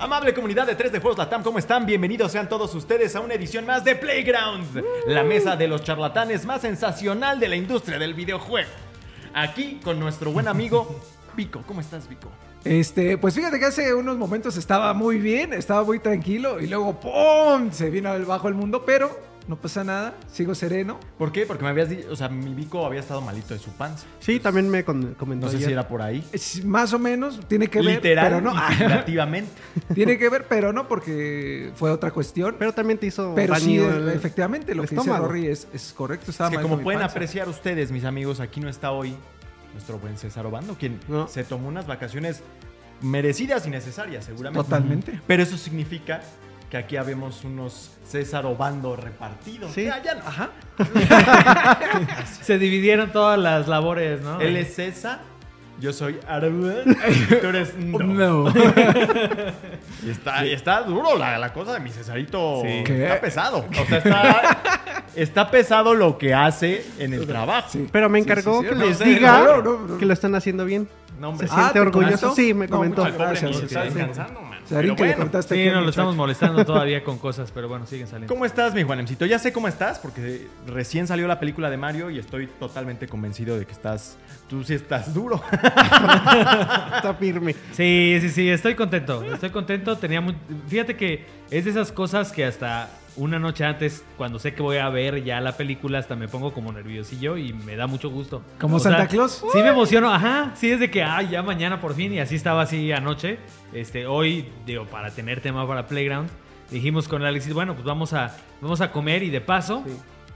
Amable comunidad de 3 de Juegos Latam, ¿cómo están? Bienvenidos sean todos ustedes a una edición más de Playground, la mesa de los charlatanes más sensacional de la industria del videojuego. Aquí con nuestro buen amigo Vico. ¿Cómo estás, Vico? Este, pues fíjate que hace unos momentos estaba muy bien, estaba muy tranquilo y luego ¡pum! se vino al bajo el mundo, pero no pasa nada, sigo sereno. ¿Por qué? Porque me habías dicho, o sea, mi Vico había estado malito de su panza. Sí, también me con- comentó No sé ayer. si era por ahí. Es más o menos, tiene que ver, Literal pero no. y figurativamente. tiene que ver, pero no porque fue otra cuestión. Pero también te hizo Pero sí, el- efectivamente, lo que dice estómago. Rory es, es correcto. Estaba Es que mal como con mi pueden panza. apreciar ustedes, mis amigos, aquí no está hoy nuestro buen César Obando, quien No. se tomó unas vacaciones merecidas y necesarias, seguramente. Totalmente. Pero eso significa que aquí habemos unos César Obando repartidos. Sí. Ah, ya no. Ajá. Se dividieron todas las labores, ¿no? Él es César, yo soy Arba, tú eres No. No. Y está, y está duro la, la cosa de mi Cesarito. Sí. ¿Qué? Está pesado. O sea, está, está pesado lo que hace en el trabajo. Sí. Pero me encargó sí, sí. que No les diga no, no, no. que lo están haciendo bien. No, hombre. Se Ah, siente ¿te orgulloso. comentó? Sí, me No, comentó. muchas gracias. Se Sarín, Pero que le contaste Sí, nos lo estamos molestando todavía con cosas, pero bueno, siguen saliendo. ¿Cómo estás, mi Juanemcito? Ya sé cómo estás porque recién salió la película de Mario y estoy totalmente convencido de que estás. Tú sí estás duro. Está firme. Sí, sí, sí, estoy contento. Estoy contento. Tenía mu- Fíjate que es de esas cosas que hasta una noche antes, cuando sé que voy a ver ya la película, hasta me pongo como nerviosillo y me da mucho gusto. ¿Como sea, Santa Claus? Sí me emociono, ajá. Sí, es de que, ya mañana por fin. Y así estaba así anoche. Este, hoy, digo, para tener tema para Playground, dijimos con Alexis, bueno, pues vamos a, vamos a comer y de paso,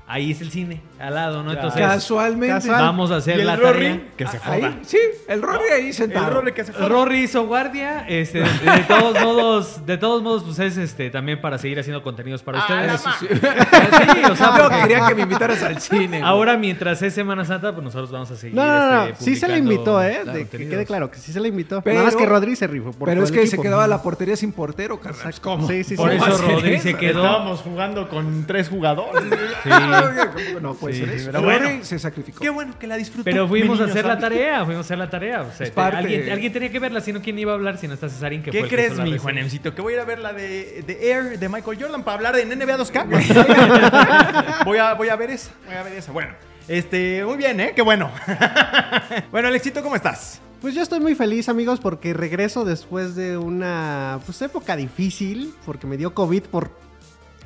ahí es el cine, al lado, ¿no? Entonces, Casualmente. Casual. vamos a hacer y el la Rory, tarea. que se Ah, Ahí, joda. sí, el Rory ahí sentado. El Rory que se joda. Rory hizo guardia, este, de, de todos modos, de todos modos, pues es este también para seguir haciendo contenidos para Ah, ustedes. Eso sí. Sí, o sea, Yo porque quería que me invitaras al cine. güey. ahora mientras es Semana Santa, pues nosotros vamos a seguir. No, no, no. este, Sí se le invitó, ¿eh? De que quede claro que sí se le invitó. Pero- Nada más que Rodri se rifó. Por Pero es que equipo. se quedaba la portería sin portero, carnal. ¿Cómo? Sí, sí, Por sí. eso ¿Cómo hacer Rodri eso? se quedó. Estábamos jugando con tres jugadores. Sí. No puede Sí, ser eso. pero El bueno. Rory se sacrificó. Qué bueno que la disfrutó. Pero fuimos a hacer la tarea, fuimos a hacer la tarea. O sea, Es parte- alguien, alguien tenía que verla, si no, ¿quién iba a hablar si no está Cesarín? Que ¿Qué fue crees, mi? Juanemcito? Que voy a ir a ver la de, de Air de Michael Jordan para hablar en NBA 2K. voy, a, voy a ver esa. Voy a ver esa. Bueno, este, muy bien, ¿eh? Qué bueno. bueno, Alexito, ¿cómo estás? Pues yo estoy muy feliz, amigos, porque regreso después de una pues, época difícil, porque me dio COVID por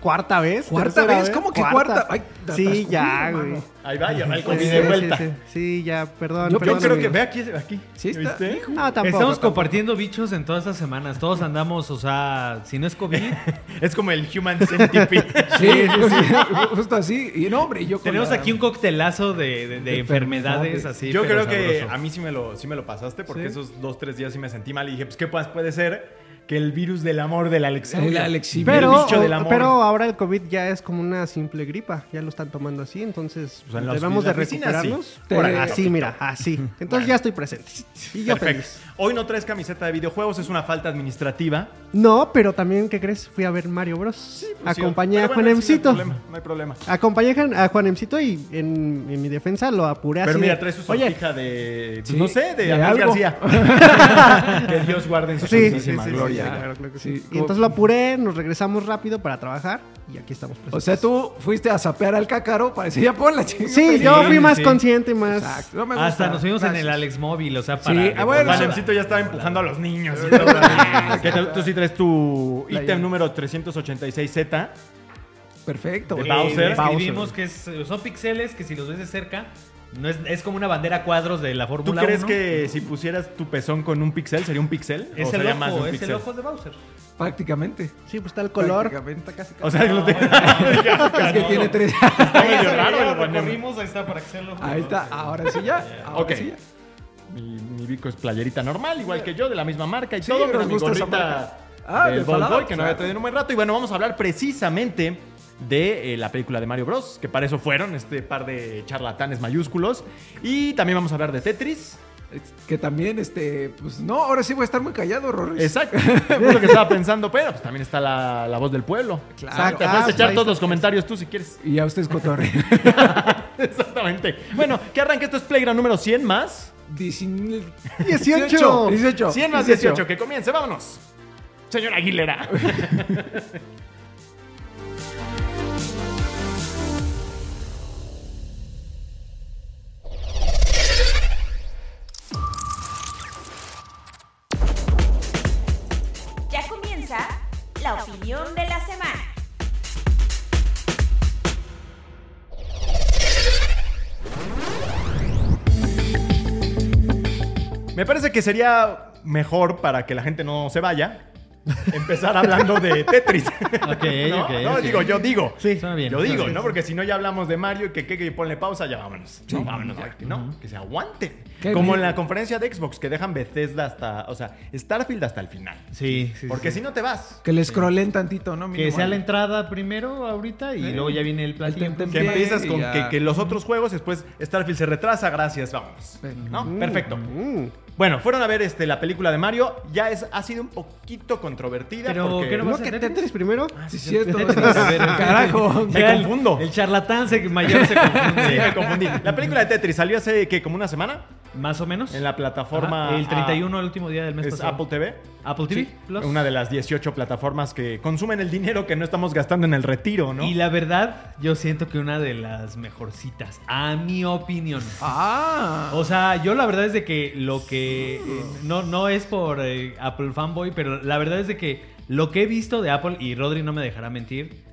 cuarta vez. ¿Cuarta tercera vez? ¿Cómo que cuarta? Ay, sí, ya, mano. güey. Ahí va, ya va el Sí, COVID sí, de sí, vuelta. Sí, sí, ya, perdón. Yo Yo perdón, creo que ve aquí, aquí. Sí está. ¿Viste? No, tampoco. Estamos tampoco. compartiendo bichos en todas estas semanas. Todos andamos, o sea, si no es COVID, Es como el Human Centipede. Sí, sí, sí, justo así. Y no, hombre, yo tenemos la- aquí un coctelazo de, de- de enfermedades enfermedades. así. Yo pero creo que sabroso. a mí sí me lo, sí me lo pasaste porque Sí. esos dos, tres días sí me sentí mal y dije, pues, ¿qué más puede ser que el virus del amor del Alexander? El Alexi- Pero, el bicho del amor. pero ahora el COVID ya es como una simple gripa, ya lo están tomando así, entonces debemos de recuperarnos. Así, ahí. así, mira, así. Entonces ya estoy presente. Y yo Perfecto. feliz. Hoy no traes camiseta de videojuegos, es una falta administrativa. No, pero también, ¿qué crees? Fui a ver Mario Bros. Pues sí, Acompañé pero a bueno, sí, Juanemcito. No hay problema. No hay problema. Acompañé a Juanemcito y en, en mi defensa lo apuré Pero así. mira, de, trae su sortija de, pues, Sí, no sé, de, de. García. que Dios guarde en su Sí, santísima sí, sí, gloria. sí, claro, claro que sí. Sí, Y entonces lo apuré, nos regresamos rápido para trabajar y aquí estamos presentes. O sea, tú fuiste a sapear al cácaro, parecía ya pon la chingada. Sí, yo fui más sí. consciente, más... Exacto. No me gusta. Hasta nos fuimos en el. Alex Móvil, o sea, para. Sí, ah, bueno, ya estaba empujando a los niños. y todo. Que tú, tú sí traes tu La ítem llave. número 386Z. Perfecto. De Eh, Bowser. Describimos que es- son pixeles que si los ves de cerca, no es, es como una bandera a cuadros de la ¿Tú Fórmula crees 1. que si pusieras tu pezón con un pixel sería un pixel? Es ¿O el sería ojo, un es el ojo de Bowser. Prácticamente. Sí, pues está el color. Prácticamente. Casi, casi. O sea, lo tengo. es que tiene tres. Está medio Ya raro. lo el Juan. recorrimos, ahí está para que Ahí está. Ahora sí ya. Ahora Ok. sí ya. Mi, mi bico es playerita normal, igual que yo, de la misma marca y Sí, todo, nos pero mi gusta esa gorrita marca. Ah, del de Boy, que no había traído en un buen rato. Y bueno, vamos a hablar precisamente de eh, la película de Mario Bros, que para eso fueron este par de charlatanes mayúsculos. Y también vamos a hablar de Tetris. Que también, este, pues no, ahora sí voy a estar muy callado, Rorris. Exacto. es lo que estaba pensando, pero pues también está la, la voz del pueblo. Claro. Te Ah, puedes echar todos los comentarios tú si quieres. Y ya ustedes cotorre. Exactamente. Bueno, que arranque esto es Playground número 100 más. 18. 18. 18. 100 más 18, que comience, vámonos. Señor Aguilera. Ya comienza la opinión de la semana. Me parece que sería mejor para que la gente no se vaya. Empezar hablando de Tetris. Ok, ¿No? ok, No, ok. digo, yo digo. Sí, suena bien. Yo digo. ¿no? Porque si no ya hablamos de Mario y que, que, que ponle pausa, ya vámonos. ¿no? Vámonos aquí, ¿no? Que se aguanten. Qué Como bien. en la conferencia de Xbox, que dejan Bethesda hasta, o sea, Starfield hasta el final. Sí, sí. Porque sí. si no te vas. Que le scrollen tantito, ¿no? Que Mínimo. sea la entrada primero ahorita y Sí. luego ya viene el platillo. Tem- Que empiezas con ya. que, que los otros juegos, después Starfield se retrasa, gracias, vámonos. ¿No? Perfecto. Mm. Bueno, fueron a ver este, la película de Mario. Ya es, ha sido un poquito controvertida. Pero, porque... ¿qué no ¿No vas a que Tetris? Tetris primero? Sí, es cierto. Tetris, a ver, Carajo. Me Ya el- confundo. El, charlatán se, mayor se confunde. Sí, me confundí. La película de Tetris salió hace, ¿qué? ¿Como una semana? Más o menos. En la plataforma... Ajá, El ah, 31, el último día del mes es pasado. Apple TV. Apple TV Sí, Plus. Una de las 18 plataformas que consumen el dinero que no estamos gastando en el retiro, ¿no? Y la verdad, yo siento que una de las mejorcitas, a mi opinión. Ah. O sea, yo la verdad es de que lo que... eh, no, no es por eh, Apple fanboy, pero la verdad es de que lo que he visto de Apple, y Rodri no me dejará mentir,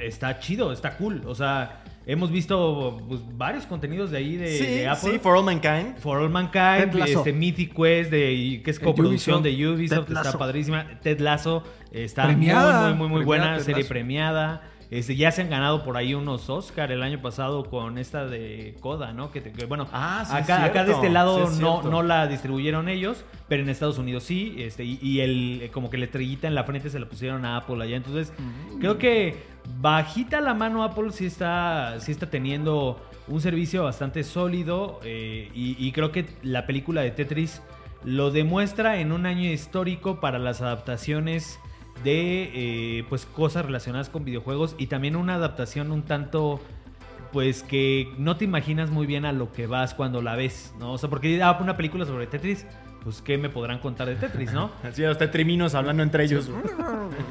está chido, está cool. O sea, hemos visto pues, varios contenidos de ahí de, sí, de Apple. sí, For All Mankind. For All Mankind, Ted Lasso. este Mythic Quest, de, que es coproducción Ubisoft. de Ubisoft, Ted está padrísima. Ted Lasso está Premiada. muy, muy, muy, muy Premiada buena, Ted serie Lasso. premiada. Este, ya se han ganado por ahí unos Oscar el año pasado con esta de Coda, ¿no? Que, te- que, bueno, Ah, sí, es acá, acá de este lado Sí, es no, no la distribuyeron ellos, pero en Estados Unidos sí. Este, y, y el, eh, como que la estrellita en la frente se la pusieron a Apple allá. Entonces, Mm. creo que bajita la mano Apple sí está, está teniendo un servicio bastante sólido. eh, y, y creo que la película de Tetris lo demuestra en un año histórico para las adaptaciones de eh, pues cosas relacionadas con videojuegos y también una adaptación un tanto pues que no te imaginas muy bien a lo que vas cuando la ves, ¿no? O sea, porque ah, una película sobre Tetris, pues qué me podrán contar de Tetris, ¿no? Así los tetriminos hablando entre ellos.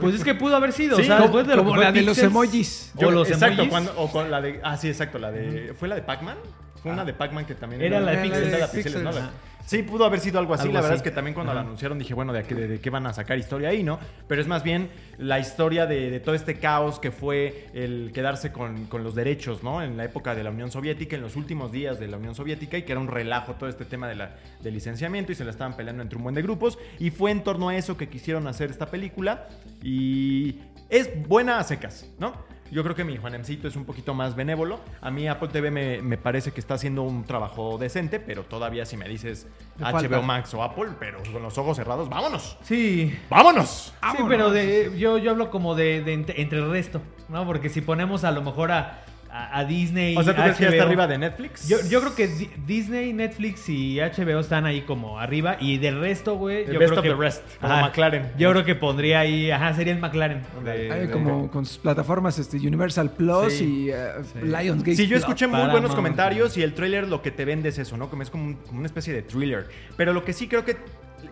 Pues es que pudo haber sido, Sí, o sea, como- después de lo como la de los emojis. O los exacto, emojis. cuando, o con la de. Ah, sí, exacto, la de. ¿Fue la de Pac-Man? Fue una de Pac-Man que también Era la de Esa Pixels. era la de Pixels, ¿no? Pixels. La- Sí, pudo haber sido algo así. Algo la verdad así. es que también cuando Ajá. la anunciaron dije, bueno, ¿de qué, de qué van a sacar historia ahí, no? Pero es más bien la historia de, de todo este caos que fue el quedarse con, con los derechos, ¿no? En la época de la Unión Soviética, en los últimos días de la Unión Soviética, y que era un relajo todo este tema de la, del licenciamiento y se la estaban peleando entre un buen de grupos. Y fue en torno a eso que quisieron hacer esta película. Y es buena a secas, ¿no? Yo creo que mi Juanemcito es un poquito más benévolo. A mí Apple TV me, me parece que está haciendo un trabajo decente, pero todavía si me dices HBO falta. Max o Apple, pero con los ojos cerrados, vámonos. Sí. ¡Vámonos! Sí, pero de, yo, yo hablo como de, de entre, entre el resto, ¿no? Porque si ponemos a lo mejor a, a, a Disney. O sea, ¿tú crees que ya está arriba de Netflix? Yo, yo creo que Di- Disney, Netflix y HBO están ahí como arriba. Y del resto, güey. Yo best creo of que, the rest, como McLaren. Yo creo que pondría ahí. Ajá, sería el McLaren. de- Ay, de- como con sus plataformas este, Universal Plus Sí. y eh, Sí. Lionsgate. Sí, yo Plus. escuché muy Paramount. buenos comentarios y el tráiler lo que te vende es eso, ¿no? Como es como, un- como una especie de thriller. Pero lo que sí creo que...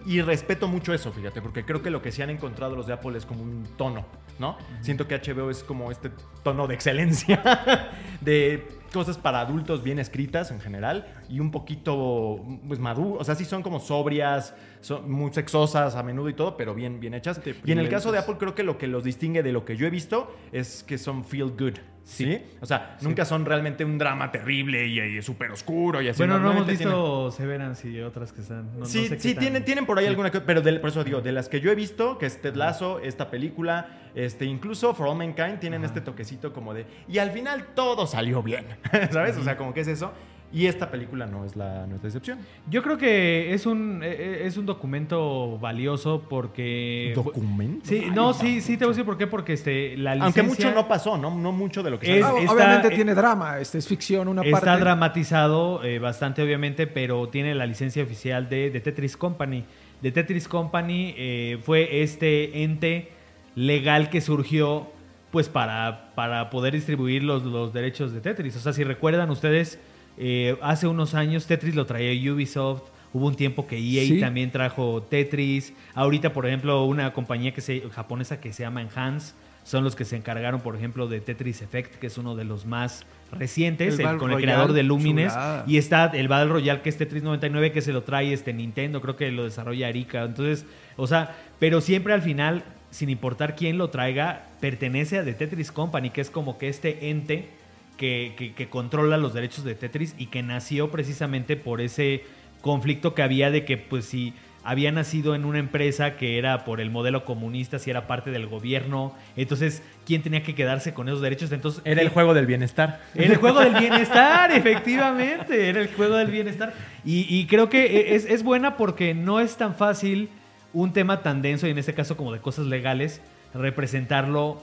Y respeto mucho eso, fíjate, porque creo que lo que sí han encontrado los de Apple es como un tono, ¿no? Siento que HBO es como este tono de excelencia, de cosas para adultos bien escritas en general y un poquito, pues, maduro. O sea, sí son como sobrias, son muy sexosas a menudo y todo, pero bien, bien hechas. Y en el caso de Apple creo que lo que los distingue de lo que yo he visto es que son feel good. ¿Sí? O sea, nunca son realmente un drama terrible y, y súper oscuro y así. Bueno, no hemos Normalmente tienen- visto Severance y otras que están. no- no sí, sé sí tan- tienen, tienen por ahí alguna que- pero de- por eso digo, de las que yo he visto, que es Ted Lasso, esta película, este, incluso For All Mankind, tienen este toquecito como de, y al final todo salió bien, ¿sabes? O sea, como que es eso. Y esta película no es la, no es la excepción. Yo creo que es un, eh, eh, es un documento valioso porque... ¿Documento? Sí, Ay, no, sí, sí, te voy a decir por qué, porque este, la licencia... Aunque mucho no pasó, no, no mucho de lo que Es- Ah, se está- obviamente eh, tiene drama, este es ficción, una Está parte. dramatizado eh, bastante, obviamente, pero tiene la licencia oficial de, de Tetris Company. De Tetris Company eh, fue este ente legal que surgió pues para, para poder distribuir los, los derechos de Tetris. O sea, si recuerdan ustedes, eh, hace unos años Tetris lo traía Ubisoft. Hubo un tiempo que EA Sí. también trajo Tetris. Ahorita, por ejemplo, una compañía que se, japonesa que se llama Enhance son los que se encargaron, por ejemplo, de Tetris Effect, que es uno de los más recientes, El el- Battle con el creador de Lumines. chulada. Y está el Battle Royale que es Tetris 99 que se lo trae este Nintendo, creo que lo desarrolla Erika. Entonces, o sea, pero siempre al final, sin importar quién lo traiga, pertenece a The Tetris Company, que es como que este ente que, que- que controla los derechos de Tetris y que nació precisamente por ese conflicto que había de que pues si había nacido en una empresa que era por el modelo comunista, si era parte del gobierno, entonces, ¿quién tenía que quedarse con esos derechos? Entonces, Era el juego del bienestar. era el juego del bienestar, efectivamente. Era el juego del bienestar. Y, y creo que es, es buena porque no es tan fácil un tema tan denso, y en este caso como de cosas legales, representarlo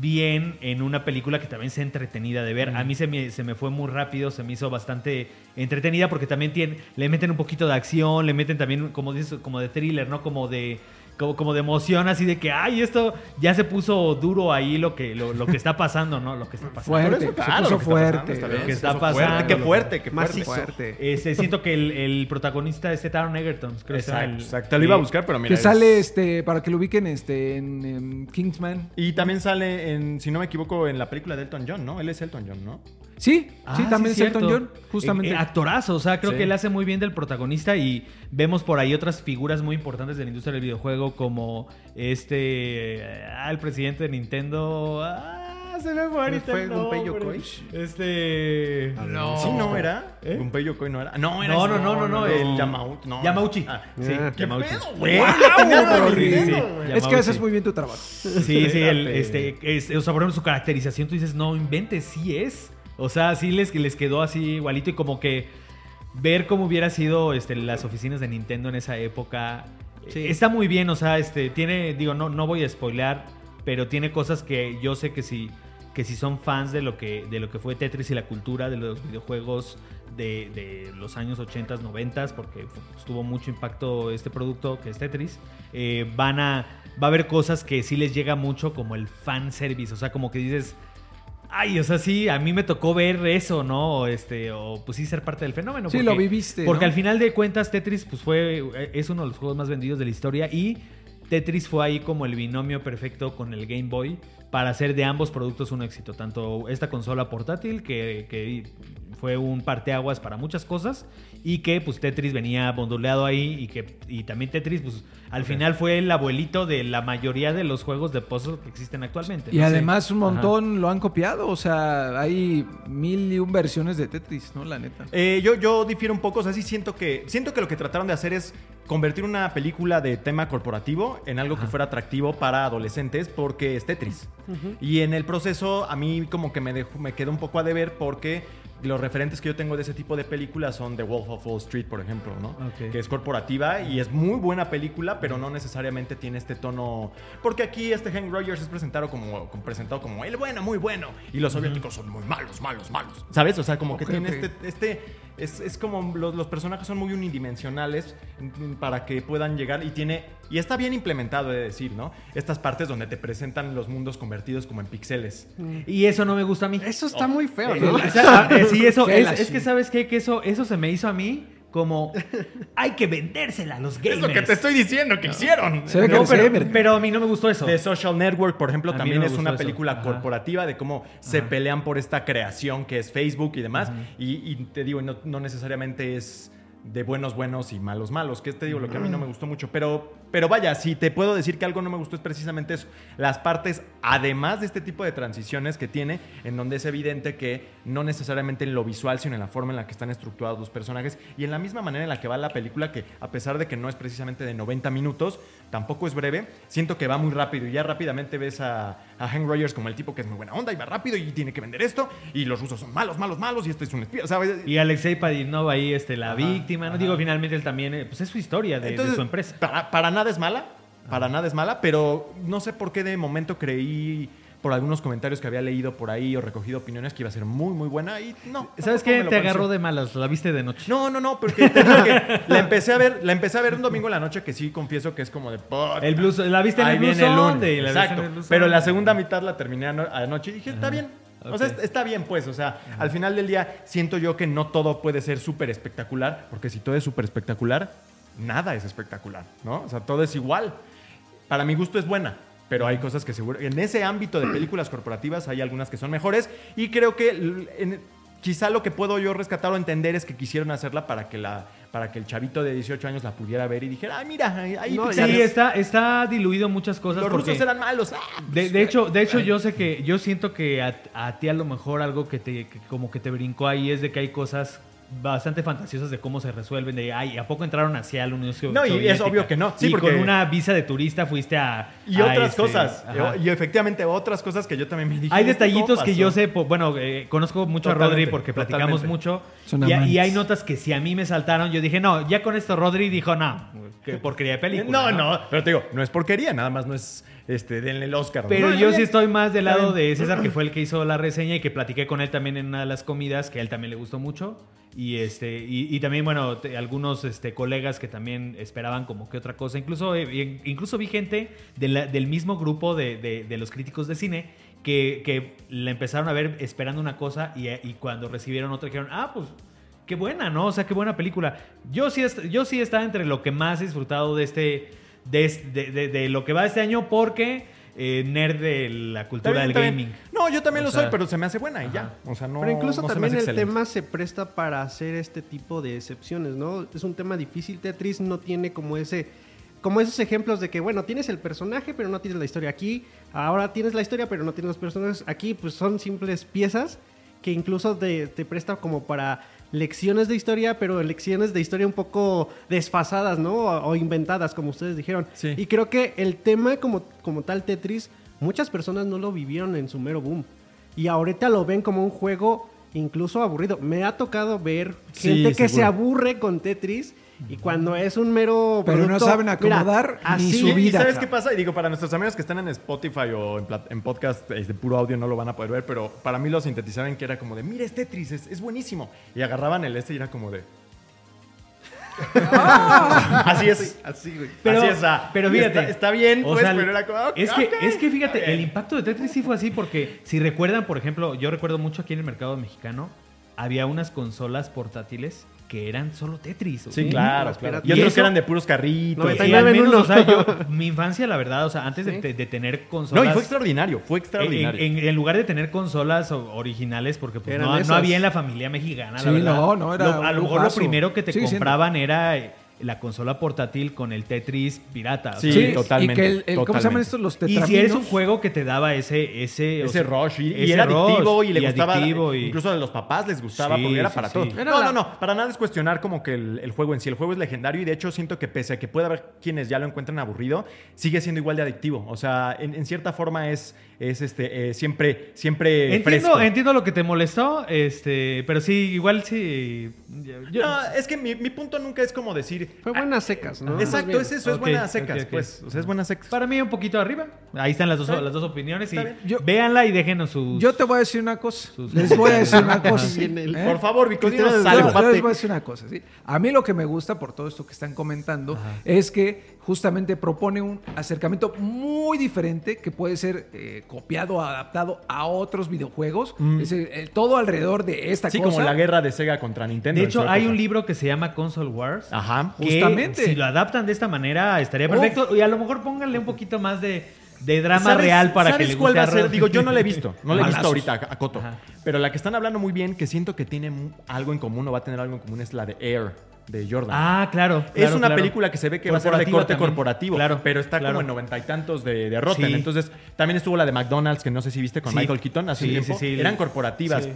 bien en una película que también sea entretenida de ver. A mí se me, se me fue muy rápido, se me hizo bastante entretenida porque también tiene, le meten un poquito de acción, le meten también, como dices, como de thriller, ¿no? Como de... Como, como de emoción, así de que, ay, esto ya se puso duro ahí lo que, lo, lo que está pasando, ¿no? Lo que está pasando. Fuerte, eso, se claro, puso lo que está fuerte. pasando, está bien, Lo que está pasando, Qué fuerte, qué fuerte. Fuerte. Este, siento que el, el protagonista es Taron Egerton. Creo que Exacto, el- exacto. Lo iba a buscar, pero mira. que es- sale, este, para que lo ubiquen, este, en, en Kingsman. Y también sale, en, si no me equivoco, en la película de Elton John, ¿no? Él es Elton John, ¿no? Sí, Ah, sí, también es cierto. Elton John, justamente. Eh, eh, actorazo, o sea, creo Sí. que él hace muy bien del protagonista y vemos por ahí otras figuras muy importantes de la industria del videojuego como este, eh, ah, el presidente de Nintendo, ah, se me fue ahorita ¿Fue Gunpei. Yokoi? Este, No. Sí, no era. ¿Eh? Gunpei Yokoi no era. No, era No, no, no, no, no, el- Yamauchi. No, Yamauchi. Ah, Sí. ¿Qué Yamauchi. pedo, güey? Sí, sí. es que haces muy bien tu trabajo. Sí, sí, el, este, es- o sea, por ejemplo, su caracterización, tú dices, no inventes, sí es. O sea, sí les, les quedó así igualito y como que ver cómo hubiera sido este, las oficinas de Nintendo en esa época. Sí. eh, Está muy bien, o sea, este, tiene, digo, no, no voy a spoilear, pero tiene cosas que yo sé que si, que si son fans de lo que, de lo que fue Tetris y la cultura de los videojuegos de, de los años 80, 90, porque tuvo mucho impacto este producto que es Tetris, eh, van a, va a haber cosas que sí les llega mucho como el fan service, o sea, como que dices, ay, o sea, sí, a mí me tocó ver eso, ¿no? O, Este, o pues sí ser parte del fenómeno. Sí, porque- lo viviste, Porque ¿no? al final de cuentas Tetris pues fue, es uno de los juegos más vendidos de la historia y Tetris fue ahí como el binomio perfecto con el Game Boy para hacer de ambos productos un éxito. Tanto esta consola portátil que, que fue un parteaguas para muchas cosas y que pues Tetris venía bondoleado ahí y que y también Tetris pues al final fue el abuelito de la mayoría de los juegos de puzzle que existen actualmente. Y ¿no? además un Ajá. montón lo han copiado, o sea, hay mil y un versiones de Tetris, ¿no? La neta. Eh, yo, yo difiero un poco, o sea, sí siento que, siento que lo que trataron de hacer es convertir una película de tema corporativo en algo que fuera atractivo para adolescentes porque es Tetris. Y en el proceso a mí como que me, dejó, me quedó un poco a deber porque los referentes que yo tengo de ese tipo de películas son The Wolf of Wall Street, por ejemplo, ¿no? Que es corporativa y es muy buena película, pero no necesariamente tiene este tono... Porque aquí este Hank Rogers es presentado como, como- presentado como el bueno, muy bueno, y los soviéticos son muy malos, malos, malos. ¿Sabes? O sea, como que tiene este este es, es como los, los personajes son muy unidimensionales mm, para que puedan llegar y tiene y está bien implementado he de decir no estas partes donde te presentan los mundos convertidos como en píxeles Y eso no me gusta a mí. Eso está muy feo, Eh, ¿no? o sea, eh, sí, eso es, es que sabes qué? que eso, eso se me hizo a mí como hay que vendérsela a los gamers. es lo que te estoy diciendo que hicieron Se ve No, pero, a mí no me gustó eso. The Social Network, por ejemplo, A también no es una eso. película Ajá. corporativa de cómo se pelean por esta creación que es Facebook y demás. y, y te digo, no, no necesariamente es de buenos buenos y malos malos, que es, te digo lo que a mí no me gustó mucho, pero pero vaya, si te puedo decir que algo no me gustó es precisamente eso. Las partes, además de este tipo de transiciones que tiene, en donde es evidente que no necesariamente en lo visual, sino en la forma en la que están estructurados los personajes y en la misma manera en la que va la película, que a pesar de que no es precisamente de 90 minutos, tampoco es breve, siento que va muy rápido y ya rápidamente ves a, a Hank Rogers como el tipo que es muy buena onda y va rápido y tiene que vender esto y los rusos son malos, malos, malos y este es un espía, ¿sabes? Y Alexei Padinov ahí, este, la víctima, ¿no? Digo, finalmente él también, eh, pues es su historia de, su empresa. Para, para nada es mala, para nada es mala, pero no sé por qué de momento creí por algunos comentarios que había leído por ahí o recogido opiniones que iba a ser muy, muy buena y no. ¿Sabes qué? Te pareció. agarró de malas, la viste de noche. No, no, no, porque te digo que la empecé a ver, la empecé a ver un domingo en la noche que sí confieso que es como de. El blues, la viste en Ahí el Blue viene el lunes. Sunday, la viste Exacto. en el Pero la segunda mitad la terminé ano- anoche y dije, está bien. O sea, está bien, pues. O sea, al final del día siento yo que no todo puede ser súper espectacular, porque si todo es súper espectacular, nada es espectacular, ¿no? O sea, todo es igual. Para mi gusto es buena, pero hay cosas que seguro... En ese ámbito de películas corporativas hay algunas que son mejores y creo que en- quizá lo que puedo yo rescatar o entender es que quisieron hacerla para que la para que el chavito de 18 años la pudiera ver y dijera, ah, mira, ahí, No, Sí, es- está, está diluido muchas cosas. los porque rusos eran malos. ah, de, de hecho, de hecho yo sé que, yo siento que a, a ti a lo mejor algo que te, que como que te brincó ahí es de que hay cosas bastante fantasiosas de cómo se resuelven, de, ay, ¿a poco entraron hacia la Unión No, y es obvio que no. Sí, y porque- con una visa de turista fuiste a... Y a otras este- cosas. ajá. Y efectivamente otras cosas que yo también me dije. Hay ¿esto cómo detallitos que yo sé, bueno, eh, conozco mucho a Rodri porque platicamos totalmente. mucho. Son Y, y hay notas que si a mí me saltaron, yo dije, no, ya con esto Rodri dijo, no, que porquería de película. No, no, pero te digo, no es porquería, nada más no es este, denle el Oscar. Pero No, yo sí estoy más del lado de César, que fue el que hizo la reseña y que platiqué con él también en una de las comidas, que a él también le gustó mucho. Y este y, también, bueno, algunos este, colegas que también esperaban como que otra cosa. Incluso, eh, in- incluso vi gente de del mismo grupo de, de- los críticos de cine que, que la empezaron a ver esperando una cosa y, cuando recibieron otra dijeron, ah, pues qué buena, ¿no? O sea, qué buena película. Yo sí, yo sí estaba entre lo que más he disfrutado de este, de, de, lo que va este año porque eh, nerd de la cultura bien, del gaming. No, yo también O lo sea, soy, pero se me hace buena y ya. O sea, no. Pero incluso no se me también hace el excelente. tema se presta para hacer este tipo de excepciones, ¿no? Es un tema difícil. Tetris no tiene como ese, como esos ejemplos de que, bueno, tienes el personaje, pero no tienes la historia aquí. Ahora tienes la historia, pero no tienes los personajes aquí. Pues son simples piezas que incluso te, te presta como para lecciones de historia, pero lecciones de historia un poco desfasadas, ¿no? O, o inventadas, como ustedes dijeron. Sí. Y creo que el tema como, como tal Tetris, muchas personas no lo vivieron en su mero boom. Y ahorita lo ven como un juego incluso aburrido. Me ha tocado ver Sí, gente que seguro. se aburre con Tetris y cuando es un mero Pero no saben mira, acomodar ni así- su Y- vida. ¿Y sabes qué pasa? Y digo, para nuestros amigos que están en Spotify o en, podcast eh, de puro audio no lo van a poder ver, pero para mí lo sintetizaban que era como de, mira, es Tetris, es, es buenísimo. Y agarraban el este y era como de... así es. Así, güey. Pero, así es. ah, pero fíjate. Está, está bien, o pues, sea, pero era como... ok, es, que, es que fíjate, el impacto de Tetris sí fue así porque si recuerdan, por ejemplo, yo recuerdo mucho aquí en el mercado mexicano, había unas consolas portátiles que eran solo Tetris. Sí, ¿sí? claro, No, claro. Y otros eso- que eran de puros carritos. Noventa y Y nueve al en menos, uno. o sea, yo, mi infancia, la verdad, o sea, antes de, Sí. de- de tener No, consolas. y fue extraordinario, fue extraordinario. en- en lugar de tener consolas originales, porque pues, no, no había en la familia mexicana, Sí, la verdad. no, no, era Lo- a lo mejor lo primero que te siendo. compraban era eh, la consola portátil con el Tetris pirata. o Sí, totalmente, Y que el, el- ¿Cómo se llaman estos? Los y tetraminos. si eres un juego que te daba ese ese, o ese sea, rush y, y era rush adictivo y le gustaba adictivo y- incluso a los papás les gustaba Sí, porque era sí, para sí. todo Era no la- no no para nada es cuestionar como que el, el juego en sí el juego es legendario y de hecho siento que pese a que pueda haber quienes ya lo encuentran aburrido sigue siendo igual de adictivo o sea en, en cierta forma es es este eh, siempre siempre Entiendo, fresco. entiendo lo que te molestó, este, pero sí, igual sí. yo- no, es que mi, mi punto nunca es como decir Fue buenas secas, ¿no? Exacto es eso es Ok, buenas secas ok, ok. pues o sea es buenas secas Para mí un poquito arriba. Ahí están las dos, las dos opiniones y Está bien. Yo- véanla y déjenos sus. Yo te voy a decir una cosa. Sus- Les voy a decir una cosa. El- ¿eh? por favor Vico dinos algo. Yo- yo les voy a decir una cosa. ¿sí? A mí lo que me gusta por todo esto que están comentando es que justamente propone un acercamiento muy diferente que puede ser eh, copiado o adaptado a otros videojuegos. Es decir, eh, todo alrededor de esta sí cosa. como la guerra de Sega contra Nintendo de hecho, hay un libro que se llama Console Wars. ajá que Justamente. Si lo adaptan de esta manera, estaría Uf. perfecto. Y a lo mejor pónganle un poquito más de, de drama ¿Sabes- real para que sabes le cuál guste va a ser? Digo, yo no la he visto. No la he visto ahorita a, a Coto. Ajá. Pero la que están hablando muy bien, que siento que tiene algo en común o va a tener algo en común, es la de Air. De Jordan. Ah, claro. es una claro. película que se ve que va a ser de corte también. corporativo, Claro, pero está claro. como en noventa y tantos de, de Rotten. Sí. Entonces, también estuvo la de McDonald's, que no sé si viste con Sí. Michael Keaton hace Sí, un tiempo. Eran corporativas,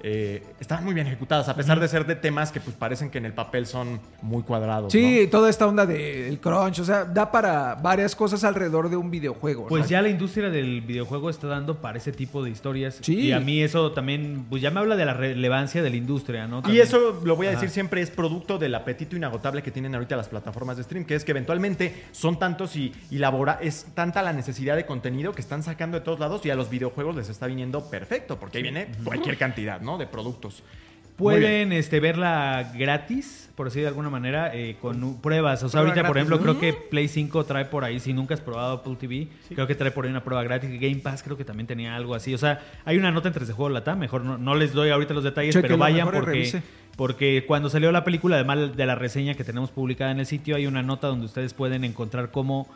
Eh, estaban muy bien ejecutadas, a pesar de ser de temas que pues parecen que en el papel son muy cuadrados. Sí, ¿no? toda esta onda del crunch, o sea, da para varias cosas alrededor de un videojuego. Pues ¿no? ya la industria del videojuego está dando para ese tipo de historias. Sí. Y a mí eso también, pues ya me habla de la relevancia de la industria, ¿no? Y eso, lo voy a decir Ajá. siempre, es producto del apetito inagotable que tienen ahorita las plataformas de stream, que es que eventualmente son tantos y, y labora- es tanta la necesidad de contenido que están sacando de todos lados y a los videojuegos les está viniendo perfecto, porque ahí viene cualquier cantidad, ¿no? De productos. Pueden este, verla gratis, por decir de alguna manera, eh, con pruebas. O sea, Prueba ahorita, por ejemplo, ¿no? creo que Play 5 trae por ahí, si nunca has probado Apple TV, creo que trae por ahí una prueba gratis. Game Pass creo que también tenía algo así. O sea, hay una nota en 3 de juego Latam, mejor no, no les doy ahorita los detalles, pero vayan porque, porque cuando salió la película, además de la reseña que tenemos publicada en el sitio, hay una nota donde ustedes pueden encontrar cómo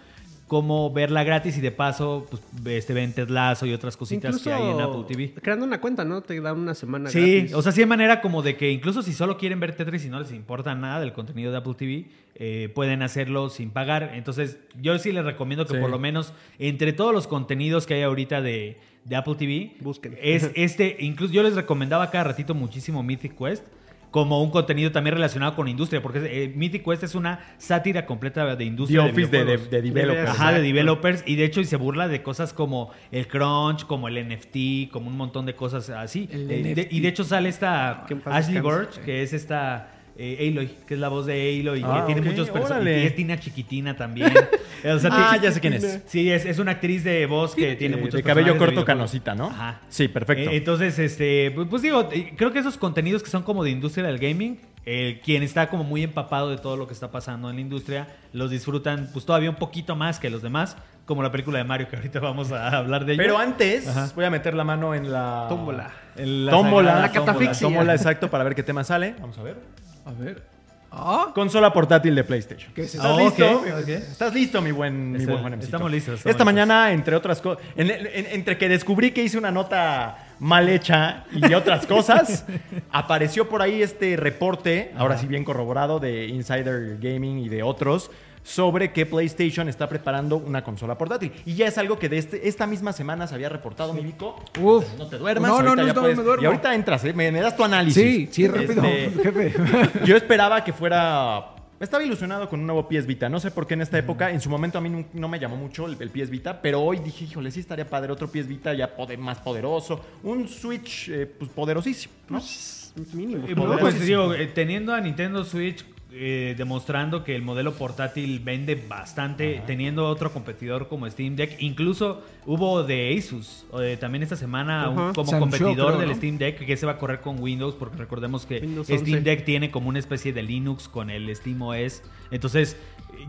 cómo verla gratis y de paso pues, este ven Ted Lasso y otras cositas Incluso que hay en Apple TV. creando una cuenta, ¿no? Te dan una semana Sí, gratis. o sea, sí hay manera como de que incluso si solo quieren ver Tetris y no les importa nada del contenido de Apple TV, eh, pueden hacerlo sin pagar. Entonces, yo sí les recomiendo que Sí. por lo menos entre todos los contenidos que hay ahorita de, de Apple TV, Busquen. Es este, incluso yo les recomendaba cada ratito muchísimo Mythic Quest como un contenido también relacionado con industria, porque eh, Mythic Quest es una sátira completa de The industria. Office de, de, de developers. Ajá, de developers. Y de hecho, y se burla de cosas como el crunch, como el NFT, como un montón de cosas así. El Eh, de- y de hecho sale esta Ashley. Burch, que es esta eh, Aloy, que es la voz de Aloy, y Ah, que tiene muchos personajes. Y es Tina Chiquitina también. O sea, Ah, tiene- ya sé quién es. Sí, es, es una actriz de voz que tiene Eh, muchos de cabello corto, canosita, ¿no? Ajá. Sí, perfecto. Eh, entonces, este, pues, pues digo, eh, creo que esos contenidos que son como de industria del gaming, eh, quien está como muy empapado de todo lo que está pasando en la industria, los disfrutan pues todavía un poquito más que los demás, como la película de Mario que ahorita vamos a hablar de ello. Pero antes, Ajá. voy a meter la mano en la... Tómbola. En la Tómbola. catafixia. Tómbola, exacto, para ver qué tema sale. Vamos a ver. A ver. Ah, Consola portátil de PlayStation. ¿Qué es eso? ¿Estás Ah, listo? ¿Estás listo, mi buen, mi Está- buen Juanemcito? estamos listos, estamos Esta listos. mañana, entre otras cosas, en- en- entre que descubrí que hice una nota mal hecha y otras cosas, apareció por ahí este reporte, ahora sí bien corroborado, de Insider Gaming y de otros, sobre que PlayStation está preparando una consola portátil. Y ya es algo que de este, esta misma semana se había reportado, mi Vico. Uf. No te duermas. No, no, no, ya no puedes- me duermo. Y ahorita entras, ¿eh? me, me das tu análisis. Sí, sí, rápido, Este, jefe. yo esperaba que fuera. Estaba ilusionado con un nuevo PS Vita. No sé por qué en esta época, en su momento a mí no, me llamó mucho el, el PS Vita, pero hoy dije, híjole, sí estaría padre otro PS Vita ya poder- más poderoso. Un Switch eh, pues, poderosísimo, ¿no? Mínimo. Y bueno, pues digo, eh, teniendo a Nintendo Switch eh, demostrando que el modelo portátil vende bastante, teniendo otro competidor como Steam Deck, incluso hubo de Asus eh, también esta semana un- como competidor creo, del ¿no? Steam Deck que se va a correr con Windows, porque recordemos que Windows Steam 11. Deck tiene como una especie de Linux con el Steam OS. Entonces,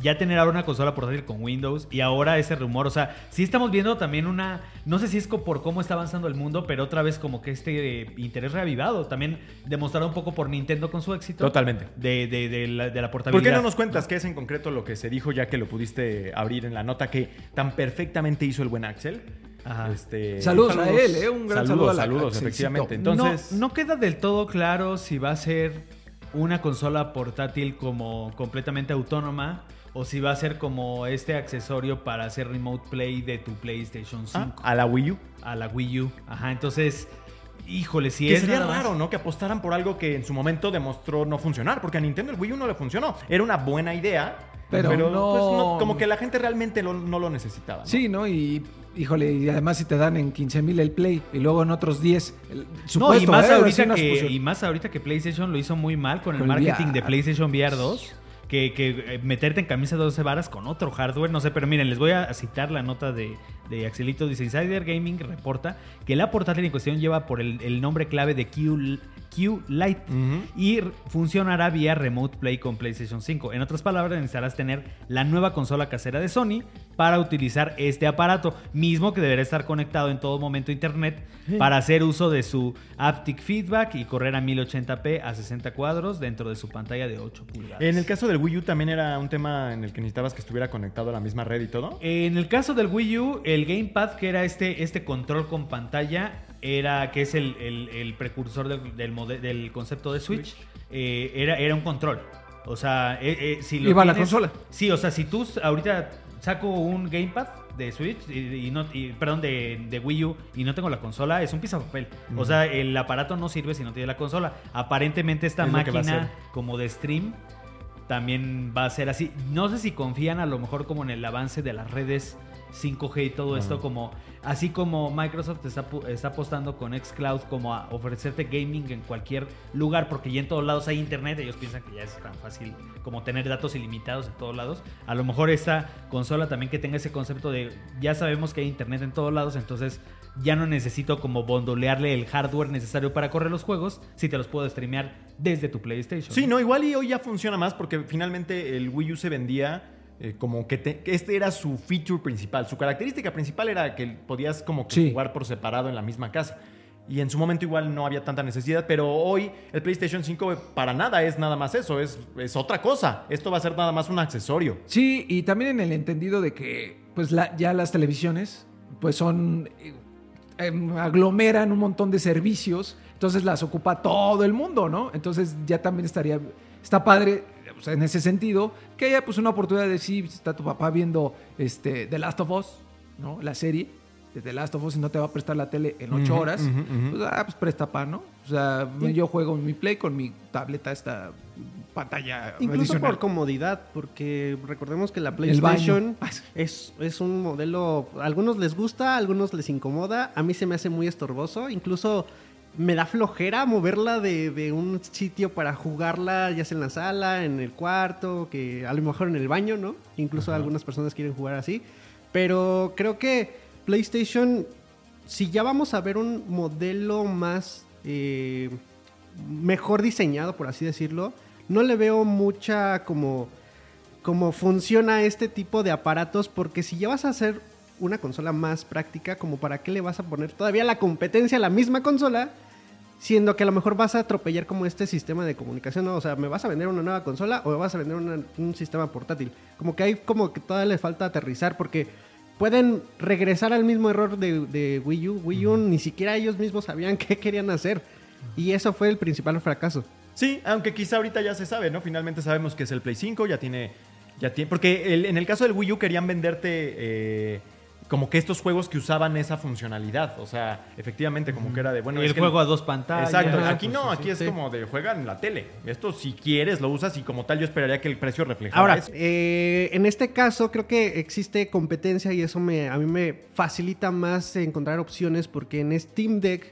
ya tener ahora una consola portátil con Windows y ahora ese rumor, o sea, sí estamos viendo también una, no sé si es por cómo está avanzando el mundo, pero otra vez como que este eh, interés reavivado, también demostrado un poco por Nintendo con su éxito. Totalmente. De, de, de la, de la ¿Por portabilidad. qué no nos cuentas qué es en concreto lo que se dijo ya que lo pudiste abrir en la nota que tan perfectamente hizo el buen Axel? Ajá. Este, Saludos a él, ¿eh? Un gran saludo saludos, a la- saludos, efectivamente. Entonces, no, no queda del todo claro si va a ser una consola portátil como completamente autónoma o si va a ser como este accesorio para hacer remote play de tu PlayStation 5 ah, a la Wii U. a la Wii U. Ajá, entonces, híjole, si que es sería más- raro, ¿no? Que apostaran por algo que en su momento demostró no funcionar, porque a Nintendo el Wii U no le funcionó. Era una buena idea, Pero pero, no- pues, no- como que la gente realmente lo- no lo necesitaba. ¿no? Sí, ¿no? Y híjole, y además si te dan en 15 mil el Play y luego en otros 10. el- No, y supuesto, más, ¿eh? Ahorita que, y más ahorita que PlayStation lo hizo muy mal con el Con el marketing de. PlayStation VR 2. Que, que, eh, meterte en camisa de 12 varas con otro hardware, no sé, pero miren, les voy a citar la nota de, de Axelito. Dice, Insider Gaming reporta que la portátil en cuestión lleva por el, el nombre clave de Q, Q Lite y funcionará vía Remote Play con PlayStation 5. En otras palabras, necesitarás tener la nueva consola casera de Sony para utilizar este aparato, mismo que deberá estar conectado en todo momento a Internet para hacer uso de su haptic feedback y correr a 1080p a 60 cuadros dentro de su pantalla de 8 pulgadas. En el caso del Wii U también era un tema en el que necesitabas que estuviera conectado a la misma red y todo. En el caso del Wii U, el Gamepad, que era este, este control con pantalla, era que es el, el- el precursor del, del concepto de Switch, eh, era, era un control. O sea, eh, eh, si lo Iba a la consola. Sí, o sea, si tú ahorita saco un Gamepad de Switch, y, y no, y- perdón, de, de Wii U, y no tengo la consola, es un papel. O sea, el aparato no sirve si no tiene la consola. Aparentemente esta Es máquina como de stream también va a ser así. No sé si confían a lo mejor como en el avance de las redes 5G y todo esto, como así como Microsoft está, está apostando con Xcloud como a ofrecerte gaming en cualquier lugar, porque ya en todos lados hay internet, ellos piensan que ya es tan fácil como tener datos ilimitados en todos lados. A lo mejor esta consola también que tenga ese concepto de ya sabemos que hay internet en todos lados, entonces ya no necesito como bondolearle el hardware necesario para correr los juegos si te los puedo streamear desde tu PlayStation. Sí, no, igual y hoy ya funciona más porque finalmente el Wii U se vendía eh, como que, te- que este era su feature principal. Su característica principal era que podías como que Sí. jugar por separado en la misma casa. Y en su momento igual no había tanta necesidad, pero hoy el PlayStation 5 para nada es nada más eso, es, es otra cosa. Esto va a ser nada más un accesorio. Sí, y también en el entendido de que pues la- ya las televisiones pues son eh, aglomeran un montón de servicios, entonces las ocupa todo el mundo, ¿no? Entonces ya también estaría está padre sea, en ese sentido que haya pues una oportunidad de sí, está tu papá viendo este The Last of Us, ¿no? La serie de The Last of Us y no te va a prestar la tele en ocho Ujú, horas, pues, ah, pues presta pa, ¿no? O sea, yo juego en mi Play con mi tableta esta pantalla Incluso adicional. por comodidad, porque recordemos que la. PlayStation es, es un modelo, a algunos les gusta, a algunos les incomoda, a mí se me hace muy estorboso, incluso me da flojera moverla de, de un sitio para jugarla, ya sea en la sala, en el cuarto, que a lo mejor en el baño, ¿no? Incluso algunas personas quieren jugar así, pero creo que PlayStation, si ya vamos a ver un modelo más... eh, mejor diseñado, por así decirlo. No le veo mucha como, como funciona este tipo de aparatos, porque si ya vas a hacer una consola más práctica, como para qué le vas a poner todavía la competencia a la misma consola, siendo que a lo mejor vas a atropellar como este sistema de comunicación. O sea, ¿me vas a vender una nueva consola o me vas a vender un sistema portátil? Como que hay como que todavía le falta aterrizar porque pueden regresar al mismo error de, de Wii U. Wii U ni siquiera ellos mismos sabían qué querían hacer. Y eso fue el principal fracaso. Sí, aunque quizá ahorita ya se sabe, ¿no? Finalmente sabemos que es el Play 5, ya tiene. Ya tiene porque el- en el caso del Wii U querían venderte eh, como que estos juegos que usaban esa funcionalidad. O sea, efectivamente, como que era de bueno. el es que- juego a dos pantallas. Exacto, aquí pues, no, aquí sí. es como de juega en la tele. Esto si quieres lo usas y como tal yo esperaría que el precio reflejara Ahora, eso. eh, en este caso creo que existe competencia y eso me, a mí me facilita más encontrar opciones porque en Steam Deck,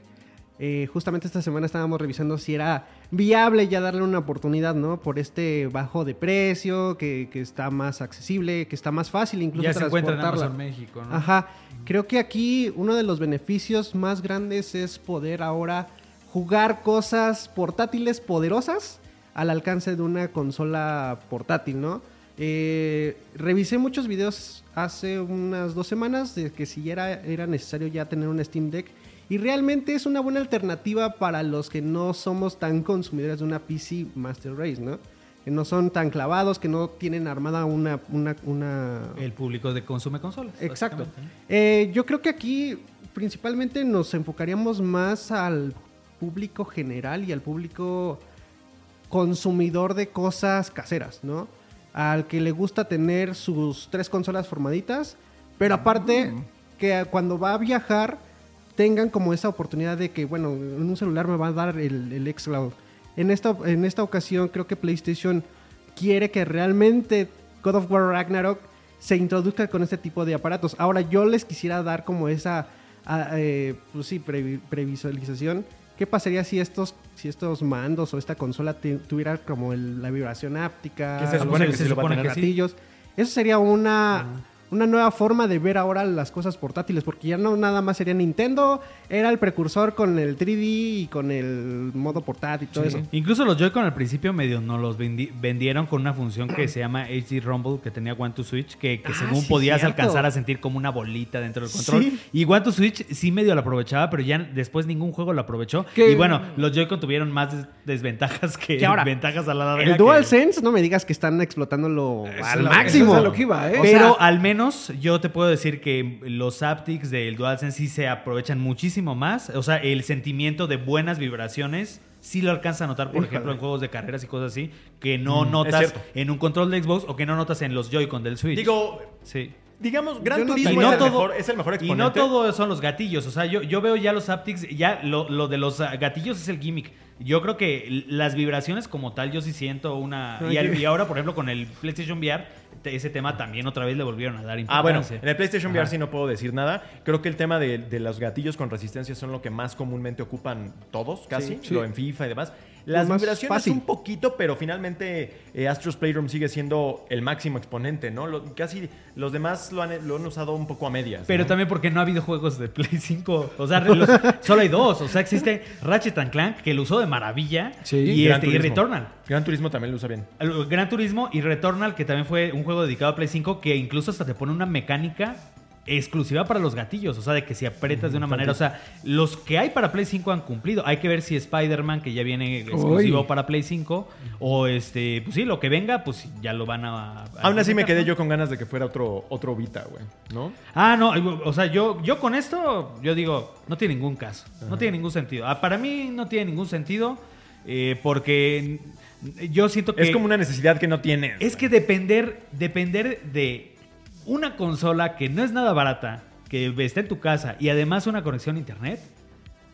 eh, justamente esta semana estábamos revisando si era viable ya darle una oportunidad, ¿no? Por este bajo de precio, que, que está más accesible, que está más fácil incluso Ya se encuentra en transportarla. México, ¿no? Ajá. Creo que aquí uno de los beneficios más grandes es poder ahora jugar cosas portátiles poderosas al alcance de una consola portátil, ¿no? Eh, revisé muchos videos hace unas dos semanas de que si era, era necesario ya tener un Steam Deck y realmente es una buena alternativa para los que no somos tan consumidores de una PC Master Race, ¿no? Que no son tan clavados, que no tienen armada una, una, una, El público de consume consolas. Exacto. Eh, yo creo que aquí principalmente nos enfocaríamos más al público general y al público consumidor de cosas caseras, ¿no? Al que le gusta tener sus tres consolas formaditas, pero aparte que cuando va a viajar tengan como esa oportunidad de que, bueno, en un celular me va a dar el, el xCloud. En esta, en esta ocasión creo que PlayStation quiere que realmente God of War Ragnarok se introduzca con este tipo de aparatos. Ahora yo les quisiera dar como esa, ah, eh, pues sí, previ- previsualización. ¿Qué pasaría si estos, si estos mandos o esta consola tuviera como el- la vibración áptica, Que se los supone que va a supone que sí. Eso sería una, una nueva forma de ver ahora las cosas portátiles, porque ya no nada más sería Nintendo, era el precursor con el 3D y con el modo portátil y todo eso. Incluso los Joy-Con al principio medio nos los vendi- vendieron con una función que se llama HD Rumble, que tenía One to Switch, que, que Ah, según sí, podías cierto. alcanzar a sentir como una bolita dentro del control. Sí. Y One to Switch sí medio lo aprovechaba, pero ya después ningún juego lo aprovechó. Que- Y bueno, los Joy-Con tuvieron más des- desventajas que Que ahora, ventajas a la larga. El que- DualSense, no me digas que están explotándolo al máximo. eso es a lo que iba, ¿eh? O Pero sea, al menos yo te puedo decir que los haptics del DualSense sí se aprovechan muchísimo más. O sea, el sentimiento de buenas vibraciones sí lo alcanza a notar, por Híjole. ejemplo, en juegos de carreras y cosas así, que no Mm, notas en un control de Xbox o que no notas en los Joy-Con del Switch. Digo, sí. Digamos, Gran no- Turismo Y no es, el todo- mejor, es el mejor Y exponente. no todo son los gatillos. O sea, yo, yo veo ya los haptics, ya lo, lo de los ah, gatillos es el gimmick. Yo creo que las vibraciones como tal, yo sí siento una... Y, y ahora, por ejemplo, con el PlayStation VR, ese tema también otra vez le volvieron a dar importancia. Ah, bueno, en el PlayStation VR Ajá. sí no puedo decir nada. Creo que el tema de, de los gatillos con resistencia son lo que más comúnmente ocupan todos, casi, Sí. lo en FIFA y demás. Las más vibraciones fácil. un poquito, pero finalmente eh, Astro's Playroom sigue siendo el máximo exponente, ¿no? Lo- casi los demás lo han, lo han usado un poco a medias. Pero ¿no? también porque no ha habido juegos de Play 5. O sea, los- solo hay dos. O sea, existe Ratchet and Clank, que lo usó de maravilla. Sí. y, Gran este, y. Returnal. Gran Turismo también lo usa bien. Gran Turismo y Returnal, que también fue un juego dedicado a Play 5, que incluso hasta te pone una mecánica exclusiva para los gatillos. O sea, de que si aprietas de una manera. O sea, los que hay para Play 5 han cumplido. Hay que ver si Spider-Man, que ya viene exclusivo Uy. para Play 5, o este, pues sí, lo que venga, pues ya lo van a. a Aún así me quedé ¿no? yo con ganas de que fuera otro, otro Vita, güey, ¿no? Ah, no, o sea, yo, yo con esto, yo digo, no tiene ningún caso, no tiene ningún sentido. Ah, para mí no tiene ningún sentido eh, porque yo siento que... Es como una necesidad que no tienes. Es que depender, depender de una consola que no es nada barata, que está en tu casa y además una conexión a internet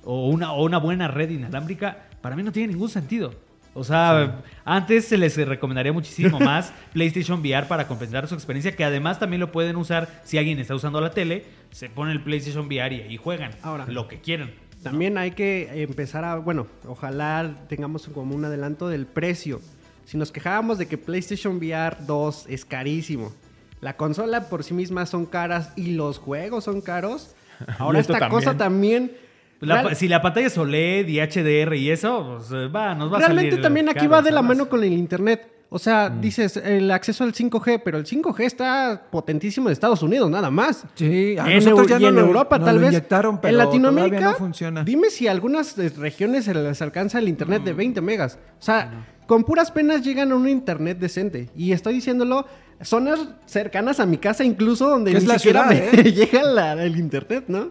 o una, o una buena red inalámbrica, para mí no tiene ningún sentido. O sea, antes se les recomendaría muchísimo más PlayStation VR para completar su experiencia, que además también lo pueden usar si alguien está usando la tele, se pone el PlayStation VR y ahí juegan Ahora. lo que quieran. También hay que empezar a, bueno, ojalá tengamos como un adelanto del precio. Si nos quejábamos de que PlayStation VR 2 es carísimo, la consola por sí misma son caras y los juegos son caros, ahora esta cosa también... La- real- si la pantalla es OLED y HDR y eso, pues, eh, va, nos va a realmente salir también aquí va de la mano con el internet. O sea, Mm. dices el acceso al 5G, pero el 5G está potentísimo en Estados Unidos, nada más. Sí, a en, nosotros ya y no en lo- Europa tal lo vez. inyectaron, pero en Latinoamérica no funciona. Dime si a algunas eh, regiones se les alcanza el internet Mm. de 20 megas. O sea, con puras penas llegan a un internet decente. Y estoy diciéndolo, zonas cercanas a mi casa incluso donde ni es la siquiera ciudad, me ¿eh? llega la- el internet, ¿no?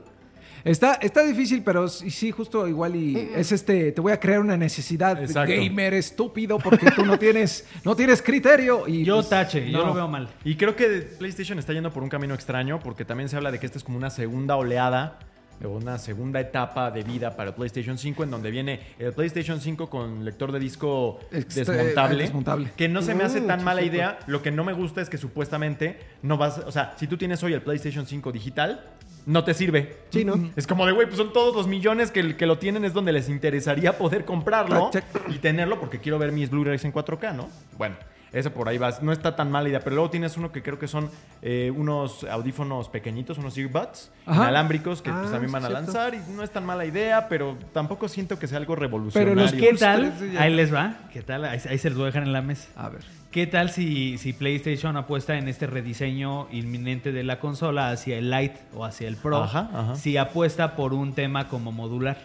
Está, está difícil, pero sí, sí, justo igual y es este, te voy a crear una necesidad Exacto. gamer estúpido porque tú no tienes, no tienes criterio y Yo pues, tache, yo no. lo veo mal. Y creo que PlayStation está yendo por un camino extraño porque también se habla de que esta es como una segunda oleada una segunda etapa de vida para el PlayStation 5 en donde viene el PlayStation 5 con lector de disco Este, desmontable, desmontable. que no se me hace tan mala idea. Lo que no me gusta es que supuestamente no vas, o sea, si tú tienes hoy el PlayStation 5 digital, no te sirve. Sí, ¿no? Es como de, güey, pues son todos los millones que, que lo tienen, es donde les interesaría poder comprarlo Check. y tenerlo porque quiero ver mis Blu-rays en 4K, ¿no? Bueno, eso por ahí va. No está tan mala idea, pero luego tienes uno que creo que son eh, unos audífonos pequeñitos, unos earbuds Ajá. inalámbricos que pues, Ah, también van a cierto. lanzar y no es tan mala idea, pero tampoco siento que sea algo revolucionario. los ¿Qué tal? 3 ya- Ahí les va. ¿Qué tal? Ahí, ahí se los voy a dejar en la mesa. A ver. ¿Qué tal si, si PlayStation apuesta en este rediseño inminente de la consola hacia el Lite o hacia el Pro? Ajá, ajá. Si apuesta por un tema como modular,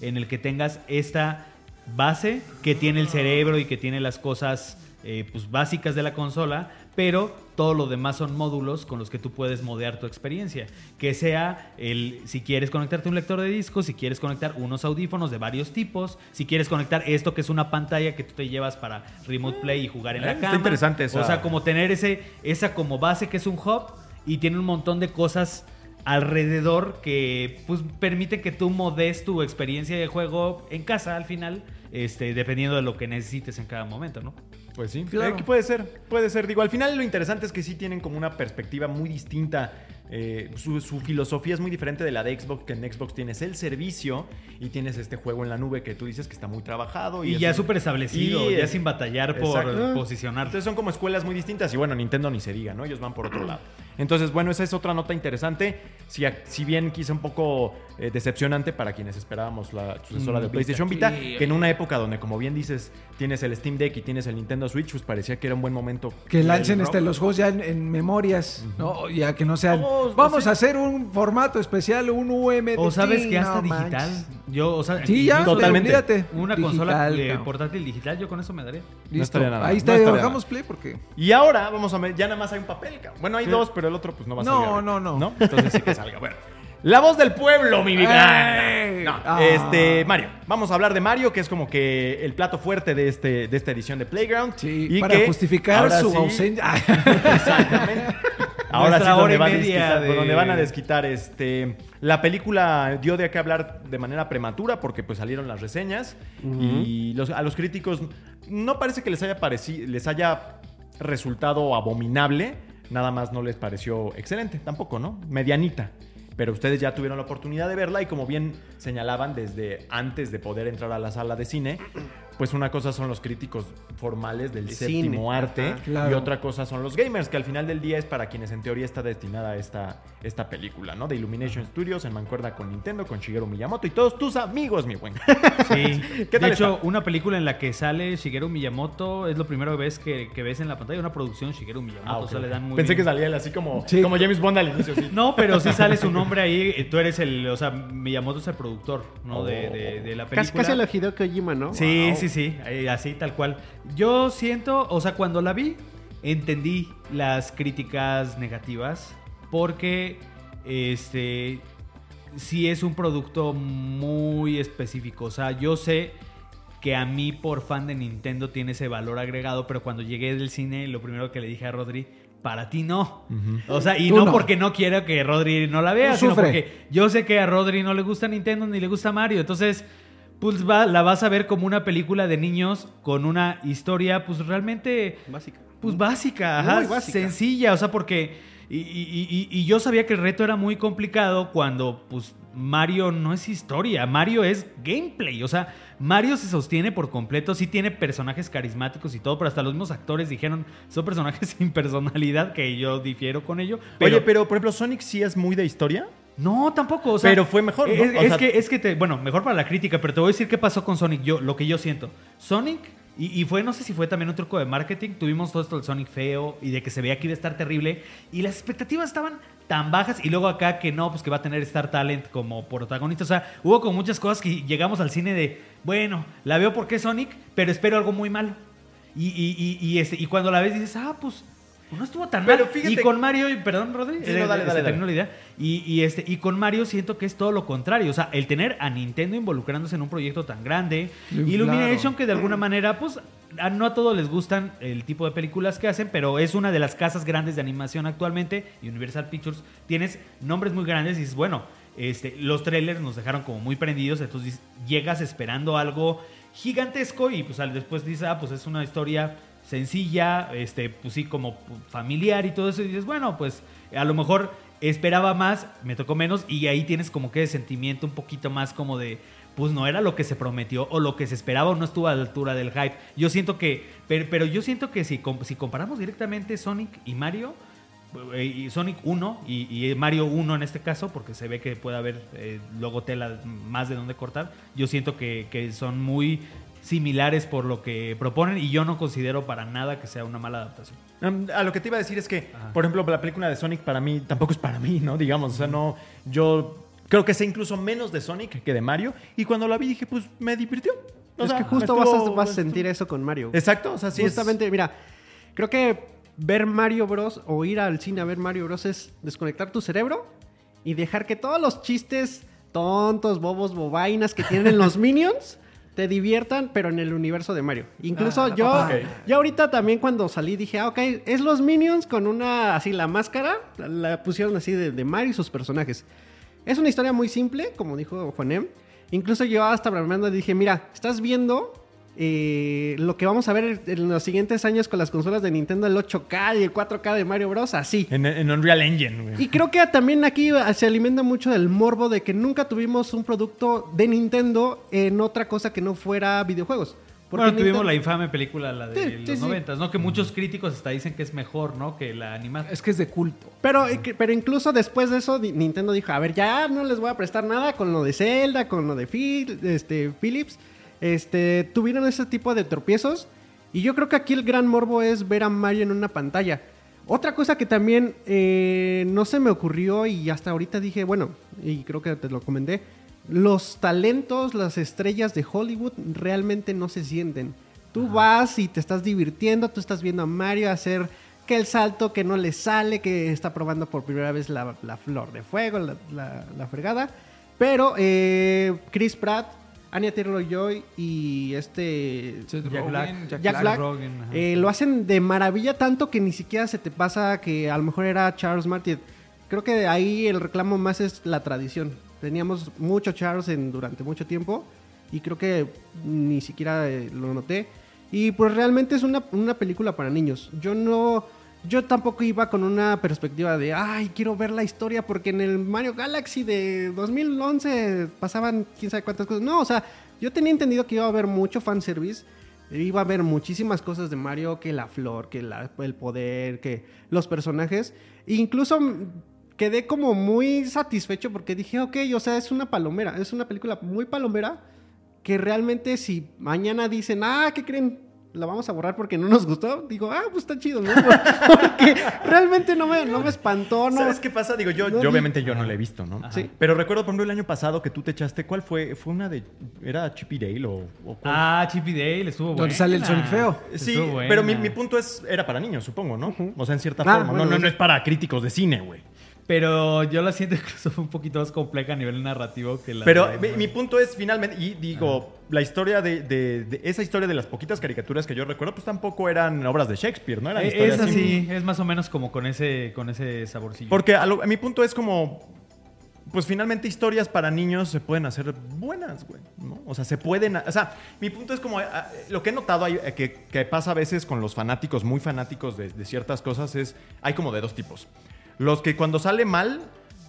en el que tengas esta base que tiene el cerebro y que tiene las cosas eh, pues, básicas de la consola, pero todo lo demás son módulos con los que tú puedes modear tu experiencia. Que sea el, si quieres conectarte a un lector de discos, si quieres conectar unos audífonos de varios tipos, si quieres conectar esto que es una pantalla que tú te llevas para remote play y jugar en Eh, la está cama. interesante esa- O sea, como tener ese, esa como base que es un hub y tiene un montón de cosas alrededor que pues permite que tú modes tu experiencia de juego en casa al final, este, dependiendo de lo que necesites en cada momento, ¿no? Pues sí, Claro. eh, que puede ser, puede ser. Digo, al final lo interesante es que sí tienen como una perspectiva muy distinta. eh, su, su filosofía es muy diferente de la de Xbox, que en Xbox tienes el servicio y tienes este juego en la nube que tú dices que está muy trabajado. Y, es ya súper establecido, y ya sin batallar por Exacto. posicionar. Entonces son como escuelas muy distintas y bueno, Nintendo ni se diga, ¿no? Ellos van por otro lado. Entonces, bueno, esa es otra nota interesante. Si bien quizá un poco eh, decepcionante para quienes esperábamos la sucesora Mm, de Vita. PlayStation Vita, Sí, que en una época donde, como bien dices, tienes el Steam Deck y tienes el Nintendo Switch, pues parecía que era un buen momento. Que lancen este, los juegos ya en, en memorias, ¿no? Ya que no sean. Vamos, a hacer un formato especial, un UMD. O sabes que hasta no digital. manches. Yo, o sea, Sí, ya, Totalmente. olvídate. Una Digital, consola eh, portátil digital, yo con eso me daría. Listo. nada Ahí está, no bajamos play porque. Y ahora vamos a ver, ya nada más hay un papel, cabrón. Bueno, hay dos, pero el otro pues no va a No, salir. no, no. Entonces sí que salga. Bueno. La voz del pueblo, mi vida. No, Ah. este, Mario. Vamos a hablar de Mario, que es como que el plato fuerte de, este, de esta edición de Playground. Sí, y para que justificar su sí- ausencia. Exactamente. Ahora sí, donde, van a media desquitar, de- donde van a desquitar este. La película dio de qué hablar de manera prematura porque pues salieron las reseñas y los- a los críticos no parece que les haya parecido, les haya resultado abominable, nada más no les pareció excelente, tampoco, ¿no? Medianita. Pero ustedes ya tuvieron la oportunidad de verla y como bien señalaban desde antes de poder entrar a la sala de cine, pues una cosa son los críticos formales del De séptimo cine, arte ajá. Claro. y otra cosa son los gamers, que al final del día es para quienes en teoría está destinada esta, esta película, ¿no? De Illumination Studios en mancuerda con Nintendo, con Shigeru Miyamoto y todos tus amigos, mi buen. Sí. ¿Qué tal de hecho, está? una película en la que sale Shigeru Miyamoto es lo primero que ves que, que ves en la pantalla. Una producción Shigeru Miyamoto. Ah, o ok, sea, le dan muy Pensé bien. que salía él así como, Sí. como James Bond al inicio, sí. No, pero sí sale su nombre ahí. eh, Tú eres el. O sea, Miyamoto es el productor, ¿no? De, de- de la película. Casi, casi Hideo Kojima, ¿no? Sí, Wow. sí, sí, eh, así tal cual. Yo siento, o sea, cuando la vi, entendí las críticas negativas porque este sí es un producto muy específico, o sea, yo sé que a mí por fan de Nintendo tiene ese valor agregado, pero cuando llegué del cine, lo primero que le dije a Rodri, para ti no. O sea, y no, no. porque no quiero que Rodri no la vea, sino sufre. porque yo sé que a Rodri no le gusta Nintendo ni le gusta Mario. Entonces, pues va- la vas a ver como una película de niños con una historia, pues realmente, Básica. pues básica, Muy ajá, básica. sencilla. O sea, porque. Y, y- y- y yo sabía que el reto era muy complicado cuando, pues, Mario no es historia, Mario es gameplay. O sea, Mario se sostiene por completo, sí tiene personajes carismáticos y todo, pero hasta los mismos actores dijeron, son personajes sin personalidad, que yo difiero con ello. Oye, pero por ejemplo, Sonic sí es muy de historia. No, tampoco. O sea, Pero fue mejor, ¿no? Es, O es sea- que, es que te, bueno, mejor para la crítica, pero te voy a decir qué pasó con Sonic. Yo, lo que yo siento. Sonic, y, y fue, no sé si fue también un truco de marketing. Tuvimos todo esto del Sonic feo y de que se veía que iba a estar terrible. Y las expectativas estaban tan bajas. Y luego acá que no, pues que va a tener Star Talent como protagonista. O sea, hubo como muchas cosas que llegamos al cine de, bueno, la veo porque es Sonic, pero espero algo muy malo. Y, y, y, este, y cuando la ves dices, ah, pues. No estuvo tan Pero mal. fíjate- Y con Mario, y- perdón, Rodri. Sí, no, eh, dale, dale, dale. termino la idea. Y, y, este, y con Mario siento que es todo lo contrario. O sea, el tener a Nintendo involucrándose en un proyecto tan grande. Claro. Illumination, que de alguna manera, pues, a- no a todos les gustan el tipo de películas que hacen, pero es una de las casas grandes de animación actualmente. Y Universal Pictures, tienes nombres muy grandes y dices, bueno, este, los trailers nos dejaron como muy prendidos. Entonces llegas esperando algo gigantesco y pues al después dices, ah, pues es una historia sencilla, este, pues sí, como familiar y todo eso. Y dices, bueno, pues a lo mejor esperaba más, me tocó menos, y ahí tienes como que sentimiento un poquito más como de, pues no era lo que se prometió o lo que se esperaba o no estuvo a la altura del hype. Yo siento que, pero, pero yo siento que si, si comparamos directamente Sonic y Mario, eh, y Sonic 1 y, Mario 1 en este caso, porque se ve que puede haber eh, luego tela más de donde cortar, yo siento que, que son muy similares por lo que proponen y yo no considero para nada que sea una mala adaptación. Um, a lo que te iba a decir es que, Ajá. por ejemplo, la película de Sonic para mí tampoco es para mí, ¿no? Digamos, o sea, no. Yo creo que sé incluso menos de Sonic que de Mario. Y cuando la vi dije, pues me divirtió. O es sea, que justo vas, a, vas a sentir eso con Mario. Exacto, o sea, sí. es- Justamente, mira, creo que ver Mario Bros. o ir al cine a ver Mario Bros. es desconectar tu cerebro y dejar que todos los chistes tontos, bobos, bobainas que tienen los Minions te diviertan, pero en el universo de Mario. Incluso Ah, yo, ok. yo ahorita también cuando salí dije, ah, ok, es los Minions con una, así la máscara, la, la pusieron así de, de Mario y sus personajes. Es una historia muy simple, como dijo Juanem. Incluso yo hasta bromeando dije, mira, estás viendo eh, lo que vamos a ver en los siguientes años con las consolas de Nintendo, el 8K y el 4K de Mario Bros. Así. En, en Unreal Engine, güey. Y creo que también aquí se alimenta mucho del morbo de que nunca tuvimos un producto de Nintendo en otra cosa que no fuera videojuegos. Bueno, tuvimos Nintendo- la infame película, la de Sí, los sí, sí. noventas, ¿no? Que muchos críticos hasta dicen que es mejor, ¿no? Que la animada. Es que es de culto. Pero, eh, pero incluso después de eso, Nintendo dijo, a ver, ya no les voy a prestar nada con lo de Zelda, con lo de Phil, este, Philips. Este, tuvieron ese tipo de tropiezos. Y yo creo que aquí el gran morbo es ver a Mario en una pantalla. Otra cosa que también eh, no se me ocurrió y hasta ahorita dije, bueno, y creo que te lo comenté, los talentos, las estrellas de Hollywood realmente no se sienten. Tú vas y te estás divirtiendo, tú estás viendo a Mario hacer que el salto que no le sale, que está probando por primera vez la, la flor de fuego, la, la- la fregada. Pero eh, Chris Pratt, Anya Taylor-Joy y este Seth Jack Rogen, Black. Jack Jack Black. Rogen, eh, lo hacen de maravilla tanto que ni siquiera se te pasa que a lo mejor era Charles Martin. Creo que ahí el reclamo más es la tradición. Teníamos mucho Charles en, durante mucho tiempo y creo que ni siquiera eh, lo noté. Y pues realmente es una, una película para niños. Yo no... Yo tampoco iba con una perspectiva de, ay, quiero ver la historia porque en el Mario Galaxy de 2011 pasaban quién sabe cuántas cosas. No, o sea, yo tenía entendido que iba a haber mucho fanservice. Iba a haber muchísimas cosas de Mario, que la flor, que la- el poder, que los personajes. E incluso quedé como muy satisfecho porque dije, ok, o sea, es una palomera, es una película muy palomera que realmente si mañana dicen, ah, ¿qué creen? La vamos a borrar porque no nos gustó. Digo, ah, pues está chido, ¿no? Porque realmente no me, no me espantó, ¿no? ¿Sabes qué pasa? Digo, yo, No yo vi- obviamente yo no la he visto, ¿no? Sí. Pero recuerdo, por ejemplo, el año pasado que tú te echaste, ¿cuál fue? ¿Fue una de... ¿Era Chippy Dale o, o cuál? Ah, Chippy Dale estuvo bueno. Donde sale el Sonic feo. Sí, pero mi, mi punto es, era para niños, supongo, ¿no? O sea, en cierta Ah, forma. bueno, no, no, no es para críticos de cine, güey. Pero yo la siento incluso un poquito más compleja a nivel narrativo que la Pero de- mi, mi punto es, finalmente, y digo, la historia de, de- de- Esa historia de las poquitas caricaturas que yo recuerdo, pues tampoco eran obras de Shakespeare, ¿no? Eran Eh, historias es así. es más o menos como con ese, con ese saborcillo. Porque a, lo- a mi punto es como... Pues finalmente historias para niños se pueden hacer buenas, güey, ¿no? O sea, se pueden... O sea, mi punto es como... ah, lo que he notado hay- eh, que, que pasa a veces con los fanáticos, muy fanáticos de, de ciertas cosas, es... Hay como de dos tipos. Los que cuando sale mal,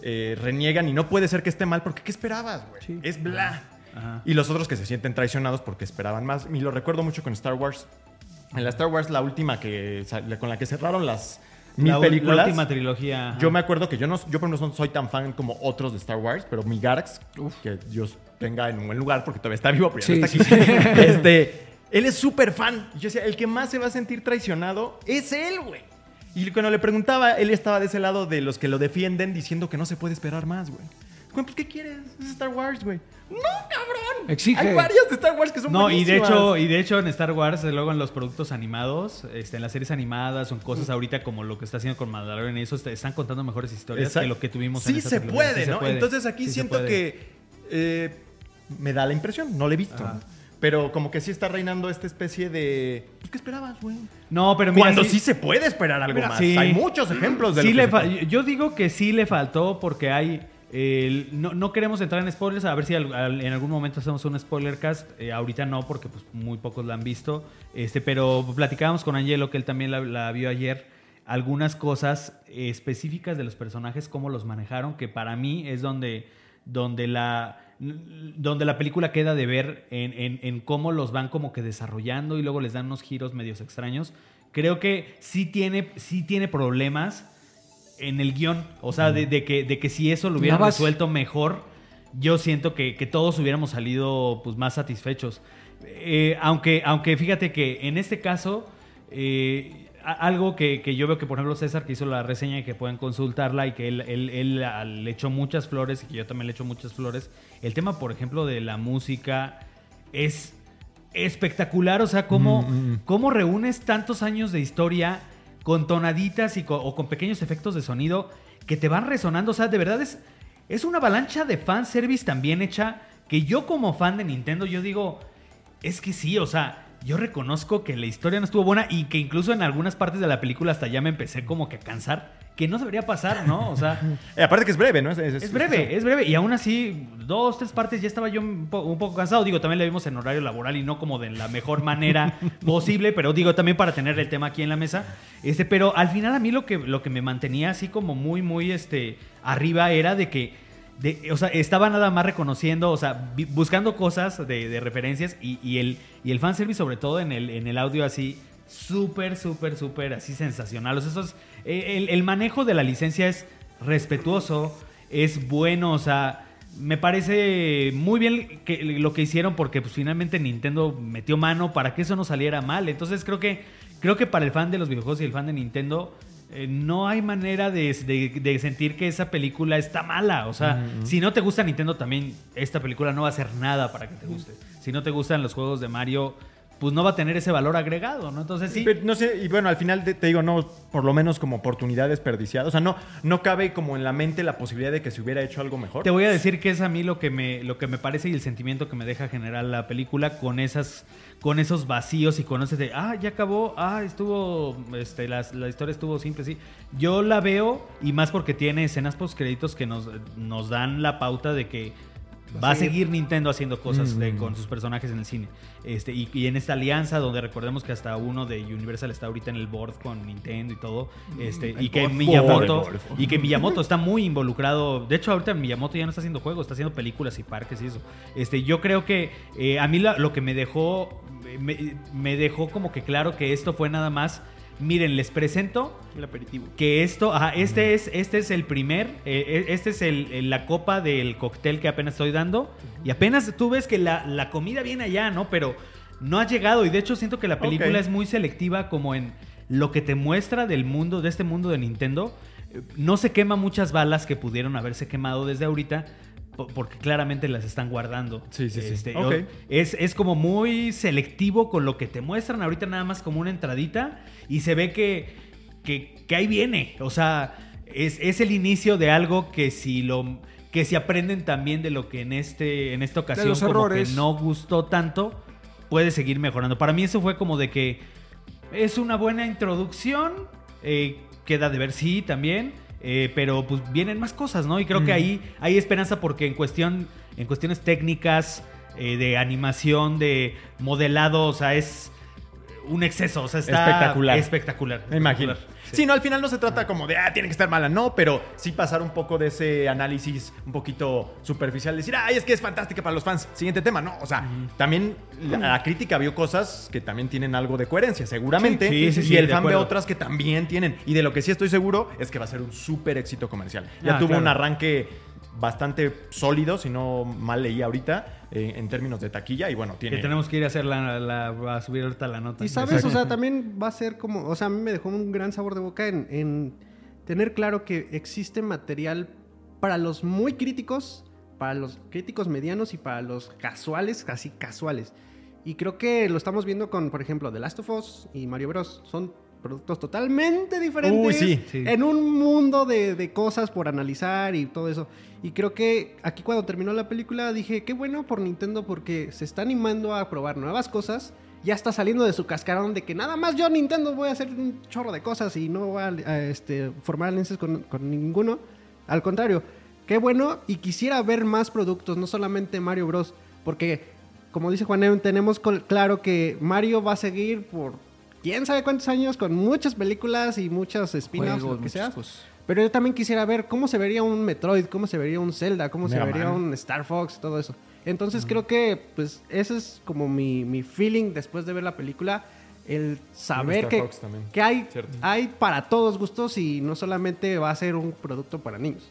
eh, reniegan y no puede ser que esté mal porque ¿qué esperabas, güey? Es bla. Ajá. Y los otros que se sienten traicionados porque esperaban más. Y lo recuerdo mucho con Star Wars. En la Star Wars, la última que con la que cerraron las mil la, películas. La última trilogía. ajá. Yo me acuerdo que yo no, yo por no soy tan fan como otros de Star Wars, pero mi Garx, que Dios tenga en un buen lugar porque todavía está vivo, pero ya no está sí, aquí. Este, él es súper fan. Y Yo decía, el que más se va a sentir traicionado es él, güey. Y cuando le preguntaba, él estaba de ese lado de los que lo defienden diciendo que no se puede esperar más, güey. Güey, pues ¿qué quieres? Es Star Wars, güey. No, cabrón. Exige. Hay varias de Star Wars que son No, y de buenísimas. hecho, y de hecho en Star Wars, luego en los productos animados, este, en las series animadas, son cosas ahorita como lo que está haciendo con Mandalorian y eso, est- están contando mejores historias Exacto. que lo que tuvimos sí en esa se puede, Sí se ¿no? puede. Entonces aquí Sí siento que eh, me da la impresión, no lo he visto, Ajá. Pero como que sí está reinando esta especie de... Pues, ¿qué esperabas, güey? No, pero mira, Cuando sí, se puede esperar algo Mira, más. sí. Hay muchos ejemplos de Sí lo que le se yo digo que sí le faltó porque hay no, no queremos entrar en spoilers a ver si al- al- en algún momento hacemos un spoiler cast Eh, ahorita no porque pues muy pocos la han visto este pero platicábamos con Angelo que él también la, la vio ayer algunas cosas eh, específicas de los personajes cómo los manejaron que para mí es donde donde la donde la película queda de ver en, en- en cómo los van como que desarrollando y luego les dan unos giros medios extraños. Creo que sí tiene, sí tiene problemas en el guion. O sea, de, de que, de que si eso lo hubieran resuelto mejor, yo siento que, que todos hubiéramos salido pues, más satisfechos. Eh, aunque, aunque fíjate que en este caso, eh, algo que, que yo veo que, por ejemplo, César, que hizo la reseña y que pueden consultarla y que él, él- él, ah, le echó muchas flores y que yo también le echo muchas flores. El tema, por ejemplo, de la música es espectacular. O sea, cómo, cómo reúnes tantos años de historia con tonaditas y co- o con pequeños efectos de sonido que te van resonando. O sea, de verdad es, es una avalancha de fanservice también hecha que yo como fan de Nintendo, yo digo, es que sí, o sea, yo reconozco que la historia no estuvo buena y que incluso en algunas partes de la película hasta ya me empecé como que a cansar, que no debería pasar, ¿no? O sea, Eh, aparte que es breve, ¿no? Es, es breve, es breve. Y aún así, dos, tres partes ya estaba yo un, po- un poco cansado. Digo, también la vimos en horario laboral y no como de la mejor manera posible, pero digo, también para tener el tema aquí en la mesa. Este, pero al final a mí lo que, lo que me mantenía así como muy, muy este, arriba era de que de- o sea, estaba nada más reconociendo, o sea, buscando cosas de, referencias y, el, y el fanservice, sobre todo en el, en el audio así, súper, súper, súper, así sensacional. O sea, eso es- eh, el, el manejo de la licencia es respetuoso, es bueno, o sea, me parece muy bien que, lo que hicieron porque pues finalmente Nintendo metió mano para que eso no saliera mal. Entonces creo que, creo que para el fan de los videojuegos y el fan de Nintendo eh, no hay manera de, de- de sentir que esa película está mala. O sea, si no te gusta Nintendo también, esta película no va a hacer nada para que te guste. Si no te gustan los juegos de Mario, pues no va a tener ese valor agregado, ¿no? Entonces sí. Pero no sé, y bueno, al final te, te digo, no, por lo menos como oportunidad desperdiciada. O sea, no, no cabe como en la mente la posibilidad de que se hubiera hecho algo mejor. Te voy a decir que es a mí lo que me, lo que me parece y el sentimiento que me deja generar la película con esas, con esos vacíos y con ese de ah, ya acabó, ah, estuvo, este, las- la, historia estuvo simple, sí. Yo la veo, y más porque tiene escenas post créditos que nos, nos dan la pauta de que va a seguir Nintendo haciendo cosas de- con sus personajes en el cine. Este, y, y en esta alianza donde recordemos que hasta uno de Universal está ahorita en el board con Nintendo y todo. Este, y que board. Miyamoto. Board. Y que Miyamoto está muy involucrado. De hecho, ahorita Miyamoto ya no está haciendo juegos, está haciendo películas y parques y eso. Este, yo creo que eh, a mí la- lo que me dejó. Me, me dejó como que claro que esto fue nada más. Miren, les presento El aperitivo. que esto, ajá, este es, este es el primer, eh, este es el, la copa del cóctel que apenas estoy dando. Y apenas tú ves que la, la comida viene allá, ¿no? Pero no ha llegado. Y de hecho siento que la película es muy selectiva como en lo que te muestra del mundo, de este mundo de Nintendo. Eh, No se quema muchas balas que pudieron haberse quemado desde ahorita. Po- Porque claramente las están guardando. Sí, sí, sí. Este, es, es como muy selectivo con lo que te muestran ahorita nada más como una entradita y se ve que, que, que ahí viene. O sea, es, es el inicio de algo que si lo que si aprenden también de lo que en este en esta ocasión los como que no gustó tanto, puede seguir mejorando. Para mí eso fue como de que es una buena introducción, eh, queda de ver sí también, eh, pero pues vienen más cosas, ¿no? Y creo que ahí hay esperanza porque en cuestión, en cuestiones técnicas, eh, de animación, de modelado, o sea, es un exceso, o sea, está Espectacular. espectacular. Me imagino. Sí. no, al final no se trata como de, ah, tiene que estar mala, no, pero sí pasar un poco de ese análisis un poquito superficial, decir, ay, es que es fantástica para los fans. Siguiente tema, no, o sea, también la, la crítica vio cosas que también tienen algo de coherencia, seguramente, Sí, sí, sí, y el fan ve otras que también tienen. Y de lo que sí estoy seguro es que va a ser un súper éxito comercial. Ya Ah, tuvo claro. un arranque bastante sólido, si no mal leí ahorita, eh, en términos de taquilla, y bueno, tiene... Que tenemos que ir a hacer la, la- a subir ahorita la nota. Y sabes, o sea, también va a ser como, o sea, a mí me dejó un gran sabor de boca en, en tener claro que existe material para los muy críticos, para los críticos medianos y para los casuales, casi casuales. Y creo que lo estamos viendo con, por ejemplo, The Last of Us y Mario Bros. Son productos totalmente diferentes Uy, sí, sí. en un mundo de, de cosas por analizar y todo eso. Y creo que aquí cuando terminó la película dije, qué bueno por Nintendo porque se está animando a probar nuevas cosas. Ya está saliendo de su cascarón de que nada más yo Nintendo voy a hacer un chorro de cosas y no voy a, a, este, formar alianzas con, con ninguno. Al contrario, qué bueno y quisiera ver más productos, no solamente Mario Bros. Porque, como dice Juan, tenemos claro que Mario va a seguir por quién sabe cuántos años con muchas películas y muchos spin-offs, lo que sea. muchas cosas. Pero yo también quisiera ver cómo se vería un Metroid, cómo se vería un Zelda, cómo se vería Man. un Star Fox, todo eso. Entonces creo que, pues, ese es como mi, mi feeling después de ver la película. El saber que, que hay, Cierto. hay para todos gustos y no solamente va a ser un producto para niños.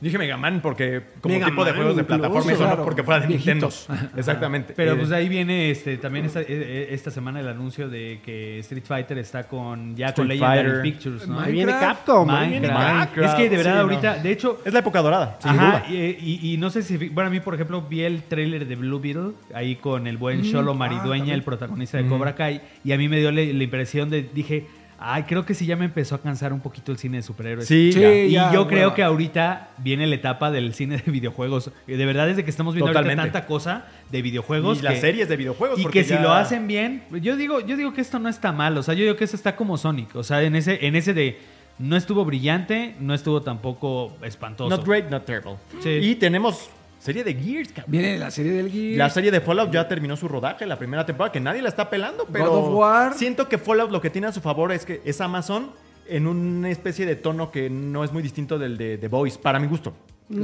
Dije Mega Man porque como Mega tipo de Man juegos de plataforma y eso no claro. porque fuera de Nintendo. Exactamente. Pero Eh, pues ahí viene este también esta, eh, eh, esta semana el anuncio de que Street Fighter está con ya con Legendary Fighter. Pictures, ¿no? Ahí viene. Capcom, ahí viene Minecraft. Minecraft. Es que de verdad Sí, no. ahorita, de hecho, es la época dorada, sin Ajá, duda. y, y- y no sé si. Bueno, a mí, por ejemplo, vi el tráiler de Blue Beetle, ahí con el buen Sholo Maridueña, el protagonista de Cobra Kai, y a mí me dio la, la impresión de. Dije, ay, creo que sí ya me empezó a cansar un poquito el cine de superhéroes. Sí, Sí, ya. Y ya, yo creo que ahorita viene la etapa del cine de videojuegos. Y De verdad, desde que estamos viendo ahorita tanta cosa de videojuegos. y las series de videojuegos. y porque que si lo hacen bien, yo digo, yo digo que esto no está mal. O sea, yo digo que esto está como Sonic. O sea, en ese, en ese de no estuvo brillante, no estuvo tampoco espantoso. Not great, not terrible. Sí. Y tenemos serie de Gears, cabrón. Viene la serie del Gears. La serie de Fallout ya terminó su rodaje, la primera temporada, que nadie la está pelando, pero of War. siento que Fallout lo que tiene a su favor es que es Amazon en una especie de tono que no es muy distinto del de The Voice, para mi gusto.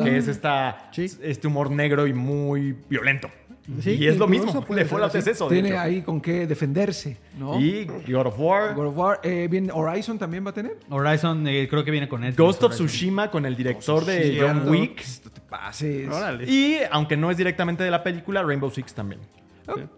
que es esta, Sí. este humor negro y muy violento. Sí, y es lo mismo. ser Fallout es eso. Tiene hecho. ahí con qué defenderse, ¿no? Y God of War, God of War, eh, bien, Horizon también va a tener. Horizon eh, creo que viene con Netflix. Ghost of Horizon. Tsushima con el director de. John Wick. No te pases. Órale. Y aunque no es directamente de la película, Rainbow Six también.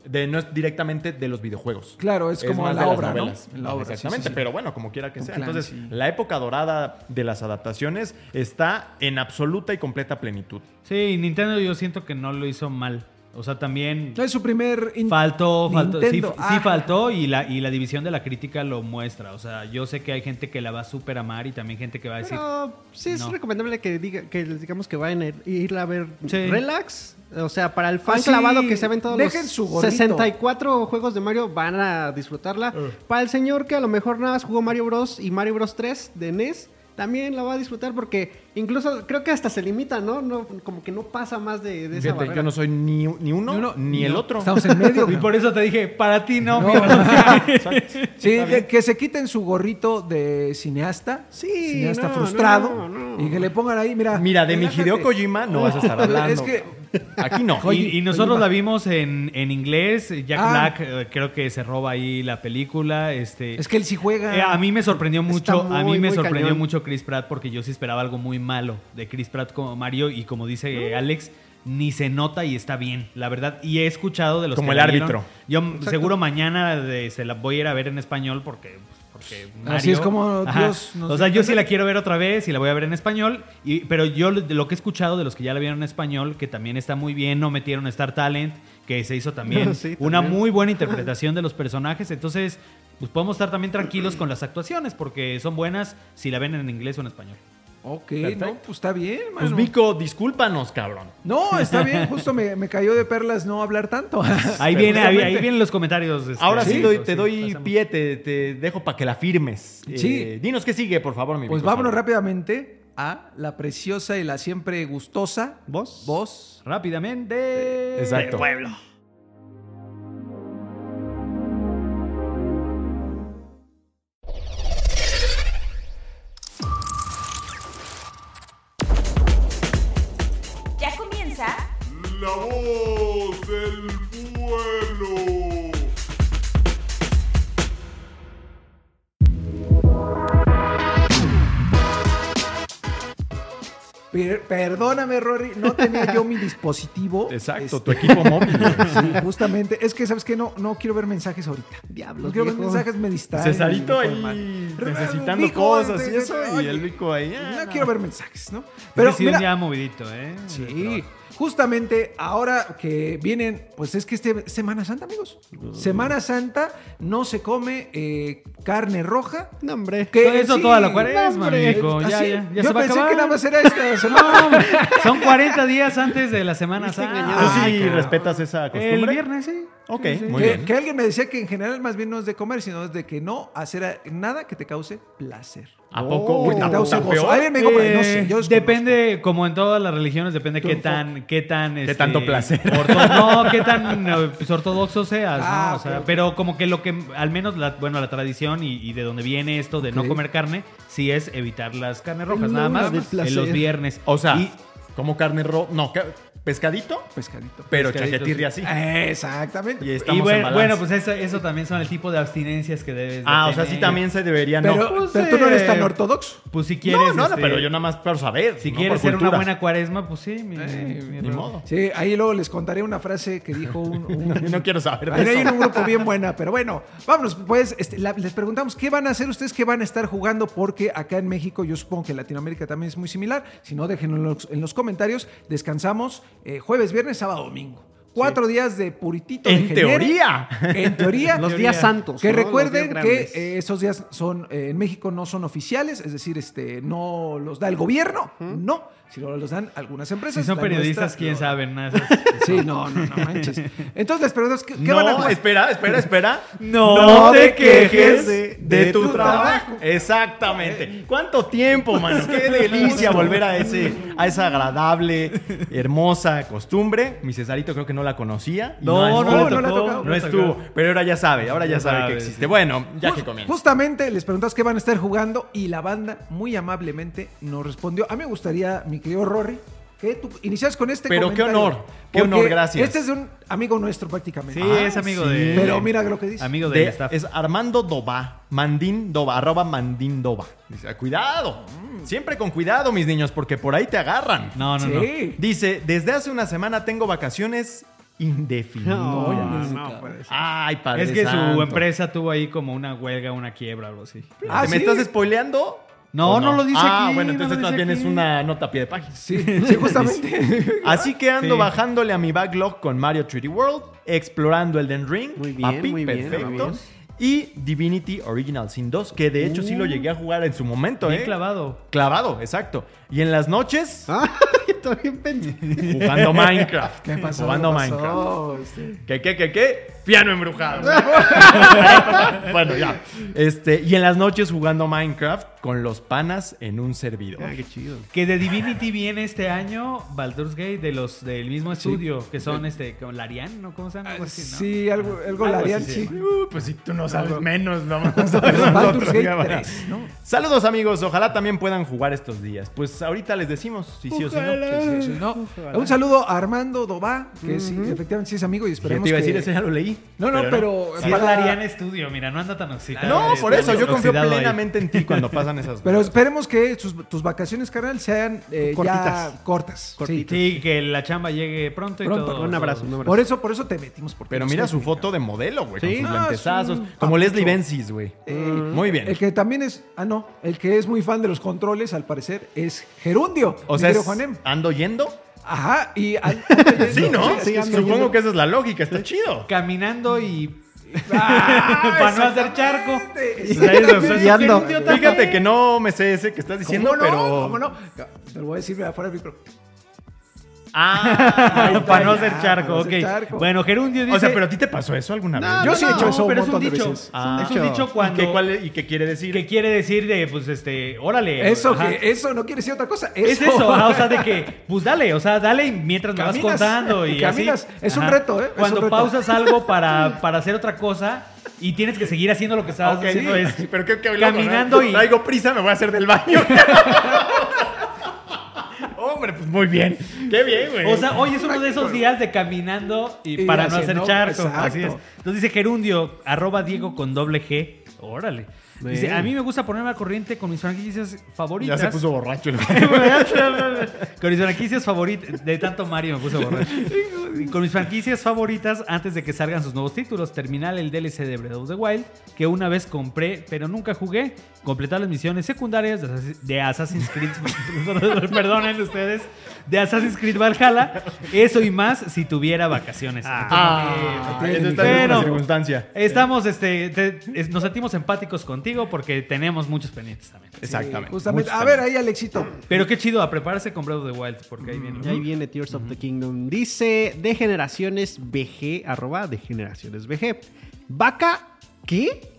De, no es directamente de los videojuegos. Claro, es como más la de las obra, ¿no? novelas. La obra, Exactamente, sí, sí. pero bueno, como quiera que Con sea. Entonces, la época dorada de las adaptaciones está en absoluta y completa plenitud. Sí, Nintendo yo siento que no lo hizo mal. O sea, también es su primer. in- faltó, faltó, sí, Ah. faltó y la, y la división de la crítica lo muestra. O sea, yo sé que hay gente que la va a super amar y también gente que va a decir, Pero sí es no. recomendable que diga que les digamos que vayan a ir a ver Sí. relax. O sea, para el fan Ah, sí. clavado que se ven todos Dejen los su gorrito. 64 juegos de Mario, van a disfrutarla. Para el señor que a lo mejor nada más jugó Mario Bros. y Mario Bros. 3 de NES, también la va a disfrutar porque incluso creo que hasta se limita, ¿no? no como que no pasa más de, de esa Fíjate, barrera. yo no soy ni, ni uno Ni uno, ni el otro. Estamos en medio. y por eso te dije, para ti no, No, mi hermano". Sí, de- que se quiten su gorrito de cineasta. Sí, Cineasta no, frustrado. no, no. Y que le pongan ahí, mira. Mira, de mi. Hideo Kojima no vas a estar hablando. Es que. Aquí no. Oye, y, y nosotros oye, la vimos en, en inglés. Jack Ah. Black eh, creo que se roba ahí la película. Este, Es que él sí juega. Eh, a mí me sorprendió mucho, a mí me sorprendió cañón. mucho Chris Pratt porque yo sí esperaba algo muy malo de Chris Pratt como Mario y como dice eh, Alex, ni se nota y está bien, la verdad. Y he escuchado de los Como que el vieron. árbitro. Yo seguro mañana de- se la voy a ir a ver en español porque porque Así es como Dios nos O sea, yo sí la quiero ver otra vez y la voy a ver en español, y, pero yo lo que he escuchado de los que ya la vieron en español, que también está muy bien, no metieron Star Talent, que se hizo también Sí, una también. muy buena interpretación de los personajes, entonces pues podemos estar también tranquilos con las actuaciones porque son buenas si la ven en inglés o en español. Ok, Perfecto. no, pues está bien, Pues mano. Vico, discúlpanos, cabrón. No, está bien, justo me, me cayó de perlas no hablar tanto. Ahí viene, ahí, vienen los comentarios. este, Ahora sí, sí, doy- sí, te doy pasamos. pie, te, te dejo para que la firmes. Sí. Eh, dinos qué sigue, por favor, mi Pues Vico vámonos rápidamente a la preciosa y la siempre gustosa ¿Vos? voz. Rápidamente. Exacto. del pueblo. La voz del pueblo. Per- perdóname, Rory, no tenía yo mi dispositivo. Exacto, Este, tu equipo móvil. Sí, justamente. Es que, ¿sabes qué? No, no quiero ver mensajes ahorita. Diablos, No quiero ver mensajes, me distraen. Cesarito mal. ahí necesitando cosas este, y eso, y el Vico ahí. ah, No no. quiero ver mensajes, ¿no? Pero Pero sí, mira, un día movidito, ¿eh? Sí, justamente ahora que vienen, pues es que este Semana Santa, amigos. Semana Santa no se come eh, carne roja. No, hombre. Que Todo eso sí, toda la cuaresma, no, amigo. Ya, así- ya, ya yo se va a pensé que nada más era esta semana. Son 40 días antes de la Semana Santa. ¿Tú sí Ay, respetas esa El costumbre? viernes, sí. Ok, Sí, sí. muy que, bien. que alguien me decía que en general más bien no es de comer, sino es de que no hacer nada que te cause placer. ¿A poco? que Uy, te ¿tan- cause tan gozo. peor? Alguien me dijo, no sé, yo Eh, depende, como en todas las religiones, depende qué tan, qué tan, este, tanto placer. orto- no, qué tan eh, pues, ortodoxo seas, Ah, ¿no? O sea, pero como que lo que, al menos, la, bueno, la tradición y, y de donde viene esto de no comer carne, sí es evitar las carnes rojas, nada más en los viernes. O sea, Y- como carne ro... No, pescadito, Pescadito. pero Pescadito, sí. así. Exactamente. Y estamos y bueno, en balance. bueno, pues eso, eso también son el tipo de abstinencias que debes de Ah, o sea, sí también se debería, Pero, no. pues, pero tú no eres tan eh, ortodoxo. Pues si quieres. No, no, no, este, pero yo nada más para saber. Si ¿no? quieres ser una buena cuaresma, pues sí. mi- Eh, mi- Ni mi- modo. Sí, ahí luego les contaré una frase que dijo un- un, No quiero saber hay un grupo bien buena, pero bueno, vámonos. Pues este, la- les preguntamos qué van a hacer ustedes, qué van a estar jugando, porque acá en México, yo supongo que en Latinoamérica también es muy similar. Si no, déjenlo en los, en los comentarios. Descansamos eh, jueves, viernes, sábado, domingo. Cuatro días de puritito. de En teoría. En teoría. Los días santos. Que recuerden que eh, esos días son eh, en México no son oficiales, es decir, este no los da el gobierno, no, sino los dan algunas empresas. Si son La periodistas, nuestra, quién no. sabe, ¿no? Sí, no, no, no manches. Entonces les preguntamos qué, qué no, van a jugar. espera, espera, espera. No te quejes de, de tu, tu trabajo. Exactamente. ¿Cuánto tiempo, mano? Qué delicia volver a ese a esa agradable, hermosa costumbre. Mi Cesarito creo que no la conocía. No, no no le ha tocó. tocado. No estuvo, pero ahora ya sabe, ahora ya Ya sabe que sabe, existe. sí. Bueno, ya que Jus- comienza. Justamente les preguntamos qué van a estar jugando y la banda muy amablemente nos respondió. A mí me gustaría, mi querido Rory, que tú inicias con este Pero qué honor, qué honor, gracias. Este es de un amigo nuestro prácticamente. Sí, Ah, es amigo sí. de. Pero mira lo que dice. Amigo De- staff. es Armando Doba, Mandín Doba, arroba Mandín Doba. Dice, cuidado, siempre con cuidado, mis niños, porque por ahí te agarran. No, no, no. Dice, desde hace una semana tengo vacaciones indefinidas. No, no, puede ser. Ay, padre Es que santo. su empresa tuvo ahí como una huelga, una quiebra, algo así. Ah, ¿Me ¿sí? estás spoileando? No, ¿O no lo dice ah, aquí, bueno, no entonces lo más bien es una nota a pie de página. Sí, sí, justamente. Así que ando Sí. bajándole a mi backlog con Mario 3D World, explorando Elden Ring, Muy bien, papi, muy bien, perfecto. muy bien. Y Divinity Original Sin 2, que de hecho sí lo llegué a jugar en su momento, Bien ¿eh? clavado. Clavado, exacto. Y en las noches, Ah, yo jugando Minecraft. ¿Qué pasó? Jugando ¿Qué Minecraft. pasó? Este, ¿Qué, qué, qué, qué? Piano embrujado. bueno, ya. Este, y en las noches jugando Minecraft con los panas en un servidor. Ah, qué chido. Que de Divinity viene este año Baldur's Gate de los del mismo estudio, que son este como Larian, ¿no? ¿Cómo se llama? Algo así, ¿no? Sí, algo, algo Algo la así harían, se sí. Uh, pues si tú no sabes menos, vamos a Baldur's Gate 3, ¿no? Saludos amigos, ojalá también puedan jugar estos días. Pues ahorita les decimos si sí o si no. Sí, sí, sí, no. Un saludo a Armando Dobá, que sí, efectivamente sí es amigo y Ya esperemos te iba a decir, que... ese ya lo leí. No, no, pero... Sí, para- es Larian Studio, mira, no anda tan oxidado. No, por eso yo confío ahí. plenamente en ti cuando pasan esas Pero esperemos que tus, tus vacaciones, carnal, sean eh, Cortitas. ya cortas. Cortitas. Sí, que la chamba llegue pronto y Pronto. todo. Un abrazo, todo. un abrazo. Por eso, por eso te metimos. Porque Pero mira su foto de modelo, güey, Sí. con sus lentezazos. Como Leslie. Benzies, güey. Eh, Muy bien. El que también es, ah no, el que es muy fan de los controles, al parecer, es Gerundio. O sea, querido es- Juanem. ¿ando yendo? Ajá, y Sí, ¿no? Sí, sí, Supongo que esa es la lógica, está chido. Caminando y Ah, para no hacer charco. Fíjate que no me sé ese que estás diciendo, ¿Cómo no? pero. ¿Cómo no? Te lo voy a decir mira, fuera del micro. Ah, para no ya, hacer charco, para no ok. hacer charco. Bueno, Gerundio dice... o sea, pero a ti te pasó eso alguna vez. Yo sí he hecho eso un pero es un de dicho. veces. Ah. es un dicho cuando... ¿Y qué, cuál es- y qué quiere decir? ¿Qué quiere decir de, pues, este, órale? Eso, que, eso no quiere decir otra cosa. Es eso, ajá, o sea, de que, pues dale, o sea, dale mientras me vas Caminas, contando y caminas. así. Es un reto, ¿eh? Cuando reto. pausas algo para, para hacer otra cosa y tienes que seguir haciendo lo que estabas Ok, haciendo sí, es pero qué, qué loco, caminando ¿no? y... Traigo prisa, me voy a hacer del baño. Hombre, pues muy bien. Qué bien, güey. O sea, hoy es uno de esos días de caminando y, Y para no hacer charco. exacto. Así es. Entonces dice Gerundio, arroba Diego con doble G. Órale. Dice, a mí me gusta ponerme al corriente con mis franquicias ya favoritas. se puso borracho. el- con mis franquicias favoritas. De tanto Mario me puse borracho. Con mis franquicias favoritas antes de que salgan sus nuevos títulos. Terminar el DLC de Breath of the Wild, que una vez compré, pero nunca jugué. Completar las misiones secundarias de Assassin- de Assassin's Creed. perdonen ustedes. De Assassin's Creed Valhalla. Eso y más si tuviera vacaciones. Ah, Entonces, en Bueno. una circunstancia. Estamos, este, te- es- nos sentimos empáticos contigo porque tenemos muchos pendientes también. Exactamente. Justamente. A ver, ahí, Alexito. Pero qué chido, a prepararse con Breath of the Wild, porque ahí viene. Y ahí viene Tears of the Kingdom. Dice de generaciones VG, arroba de generaciones VG. ¿Vaca qué?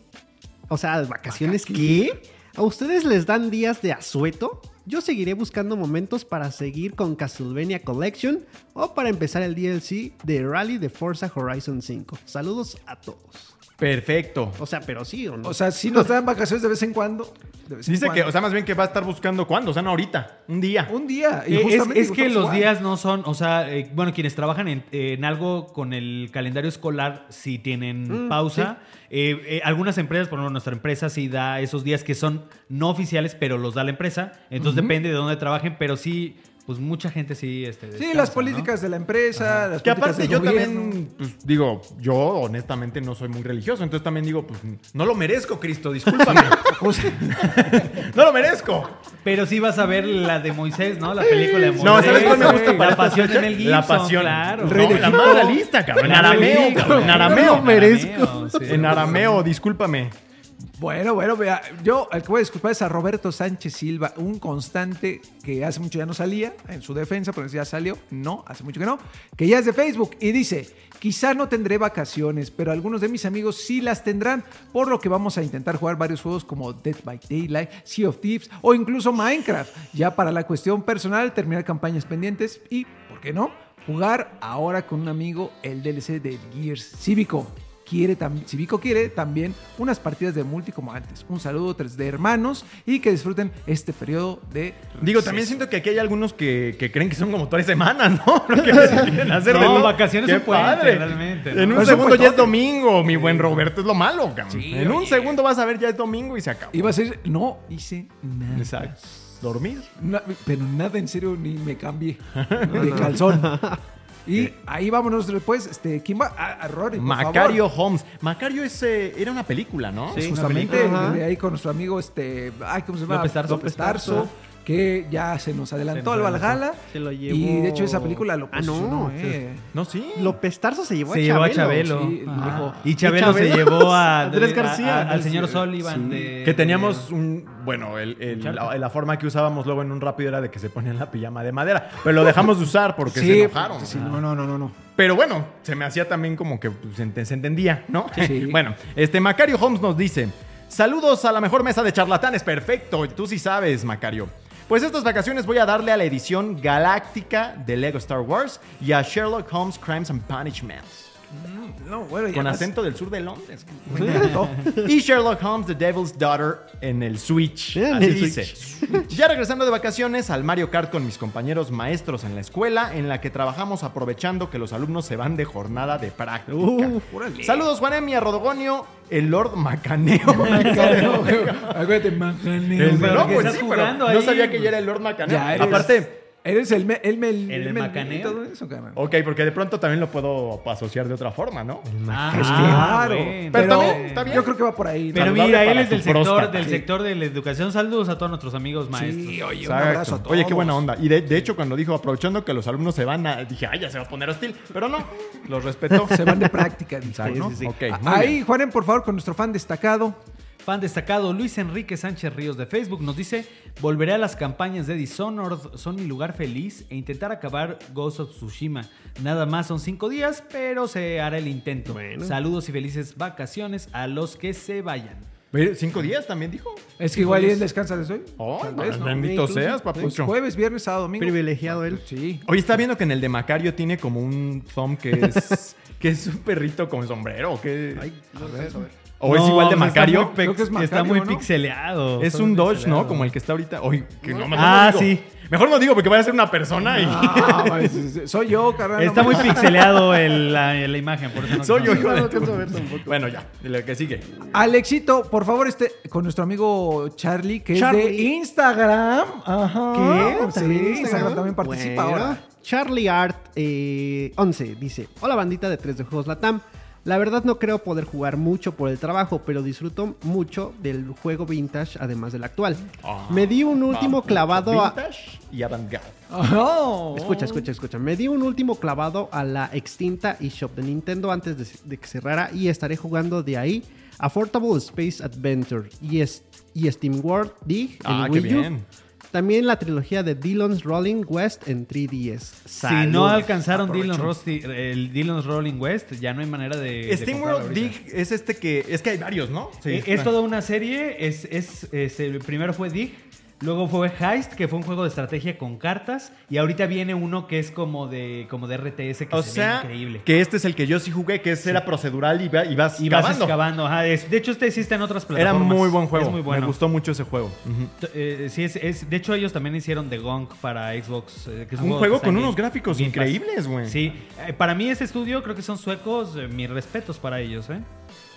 O sea, ¿vacaciones qué? ¿A ustedes les dan días de asueto? Yo seguiré buscando momentos para seguir con Castlevania Collection o para empezar el DLC de Rally de Forza Horizon 5. Saludos a todos. Perfecto. O sea, pero sí o no. O sea, si nos dan vacaciones de vez en cuando. de vez en Dice que, o sea, más bien que va a estar buscando cuándo, o sea, no ahorita, un día. un día. Y Eh, es, justamente es que los igual. días no son, o sea, eh, bueno, quienes trabajan en, en algo con el calendario escolar sí tienen pausa. Eh, eh, algunas empresas, por ejemplo, nuestra empresa sí da esos días que son no oficiales, pero los da la empresa. Entonces depende de dónde trabajen, pero sí, pues mucha gente sí. Este, Sí, las ¿no? políticas de la empresa, las Que aparte del yo gobierno. también, pues digo, yo honestamente no soy muy religioso, entonces también digo, pues no lo merezco, Cristo, discúlpame. no lo merezco. Pero sí vas a ver la de Moisés, ¿no? La película de Moisés. No, ¿sabes cuál me gusta para La pasión de? Mel Gibson, La pasión. claro. No, Rey de la más realista, cabrón. En arameo, cabrón. En no arameo. lo merezco. sí. En arameo, discúlpame. Bueno, bueno, vea, yo el que voy a disculpar es a Roberto Sánchez Silva, un constante que hace mucho ya no salía, en su defensa, pero ya salió, no, hace mucho que no, que ya es de Facebook y dice, quizá no tendré vacaciones, pero algunos de mis amigos sí las tendrán, por lo que vamos a intentar jugar varios juegos como Dead by Daylight, Sea of Thieves o incluso Minecraft, ya para la cuestión personal, terminar campañas pendientes y, ¿por qué no? Jugar ahora con un amigo el DLC de Gears Cívico. Quiere, si Vico quiere, también unas partidas de multi como antes. Un saludo 3D hermanos y que disfruten este periodo de Digo, también receso. siento que aquí hay algunos que, que creen que son como tres semanas, ¿no? Lo que se quieren hacer de No, todo. vacaciones ¡Qué son puente, padre! realmente, En ¿no? un Pero un segundo ya es domingo, mi buen Roberto, es lo malo, cabrón. Sí, en un oye. segundo vas a ver ya es domingo y se acabó. Iba a ser, no hice nada. Exacto. Dormir. Na- pero nada en serio, ni me cambié de calzón. Y ahí vámonos después. Este, ¿Quién va? A, a Rory, por Macario favor. Holmes. Macario es, eh, era una película, ¿no? Sí. Justamente película. de ahí con nuestro amigo, este, ay, ¿cómo se llama? López Tarso. López Tarso, que ya se nos adelantó Se al Valhalla. Se lo llevó- Y de hecho esa película lo Ah, no. eh. No, sí. López Tarso se llevó Se a llevó a Chabelo. Chabelo. Sí, Ajá. dijo- y Chabelo ¿Y se Chabelo? llevó a Andrés a- García. a- al señor Sí. Sullivan. de- Que teníamos un. Bueno, el- el- Charco. la, la forma que usábamos luego en un rápido era de que se ponían la pijama de madera. Pero lo dejamos de usar porque Sí, se enojaron. sí, no, no, no, no, no. Pero bueno, se me hacía también como que pues, se, se entendía, ¿no? Sí. bueno, este Macario Holmes nos dice: Saludos a la mejor mesa de charlatanes. Perfecto, tú sí sabes, Macario. Pues estas vacaciones voy a darle a la edición galáctica de Lego Star Wars y a Sherlock Holmes Crimes and Punishment. No, bueno, Con además- acento del sur de Londres. Y Sherlock Holmes, The Devil's Daughter en el Switch. En Así el dice. Ya regresando de vacaciones al Mario Kart con mis compañeros maestros en la escuela, en la que trabajamos aprovechando que los alumnos se van de jornada de práctica. Órale. Saludos, Juanem y a Rodogonio, el Lord Macaneo. Macaneo. Acuérdate, Macaneo. No, pues sí, pero no sabía que ya era el Lord Macaneo. Ya eres- Aparte, Eres el, me- el, mel- ¿El mel- macaneo? y todo eso, carnal. ok, porque de pronto también lo puedo asociar de otra forma, ¿no? Ah, claro. bueno. Pero también, está bien. Yo creo que va por ahí. Pero Saludable mira, él es del sector, próstata. del Sí. sector de la educación. Saludos a todos nuestros amigos maestros. Sí, oye, un abrazo a todos. Oye, qué buena onda. Y de, de hecho, cuando dijo aprovechando que los alumnos se van a. Dije, ay, ya se va a poner hostil. Pero no, los respetó. Se van de práctica, dijo, Exacto. ¿no? Sí, sí, sí. Ahí, bien. Juanen, por favor, con nuestro fan destacado. Fan destacado Luis Enrique Sánchez Ríos de Facebook nos dice: Volveré a las campañas de Dishonored, son mi lugar feliz e intentar acabar Ghost of Tsushima. Nada más son cinco días, pero se hará el intento. Bueno. Saludos y felices vacaciones a los que se vayan. ¿Cinco días también dijo? Es que igual y él descansa desde hoy. Oh, vez, ¿no? bendito Incluso, seas, Pues papucho. jueves, viernes, sábado, domingo. Privilegiado él. Sí. Oye, está viendo que en el de Macario tiene como un thumb que es. que es un perrito con sombrero. ¿o qué? Ay, no alcanzo a ver. ¿O es igual de Macario? Está muy, Creo que es pix- está Macario, muy ¿no? pixeleado. Es un Dodge, pixeleado. ¿no? Como el que está ahorita. Oye, que no, mejor Ah, digo. sí. Mejor no digo porque vaya a ser una persona y. Ah, soy yo, carnal. Está muy pixeleado el- la, la imagen, por eso no Soy yo, no- hijo de no tu- ver tampoco. Bueno, ya, lo que sigue. Alexito, por favor, este con nuestro amigo Charlie, que es de Charlie. Instagram. Ajá. ¿Qué? Sí, ¿También Instagram también participa Bueno, ahora. Charlie Art eh, 11 dice: Hola bandita de 3 de Juegos Latam. La verdad no creo poder jugar mucho por el trabajo, pero disfruto mucho del juego vintage además del actual. Me di un último clavado a... Vintage y avant-garde. Oh. Escucha, escucha, escucha. Me di un último clavado a la extinta eShop de Nintendo antes de, de que cerrara y estaré jugando de ahí Affordable Space Adventure y, es- y Steam World Dig en Ah, qué Wii U. bien. También la trilogía de Dylan's Rolling West en 3DS. Si no alcanzaron Aprovecho. Dylan Rusty, el Dylan's Rolling West, ya no hay manera de. Steam World. Dig es este que. Es que hay varios, ¿no? Eh, es toda una serie. Es, es, es- el primero fue Dig, luego fue Heist, que fue un juego de estrategia con cartas, y ahorita viene uno que es como de como de RTS que O se sea, ve increíble. que este es el que yo sí jugué, que es, era procedural y, va- y vas Y vas cavando. excavando. ajá, es- de hecho, este existe en otras Era plataformas. muy buen juego. Es muy bueno. Me gustó mucho ese juego. Eh, sí, es, es- de hecho, ellos también hicieron The Gong para Xbox. eh, que es Un juego con unos gráficos increíbles, güey. Sí, eh, para mí ese estudio creo que son suecos. eh, mis respetos para ellos, ¿eh?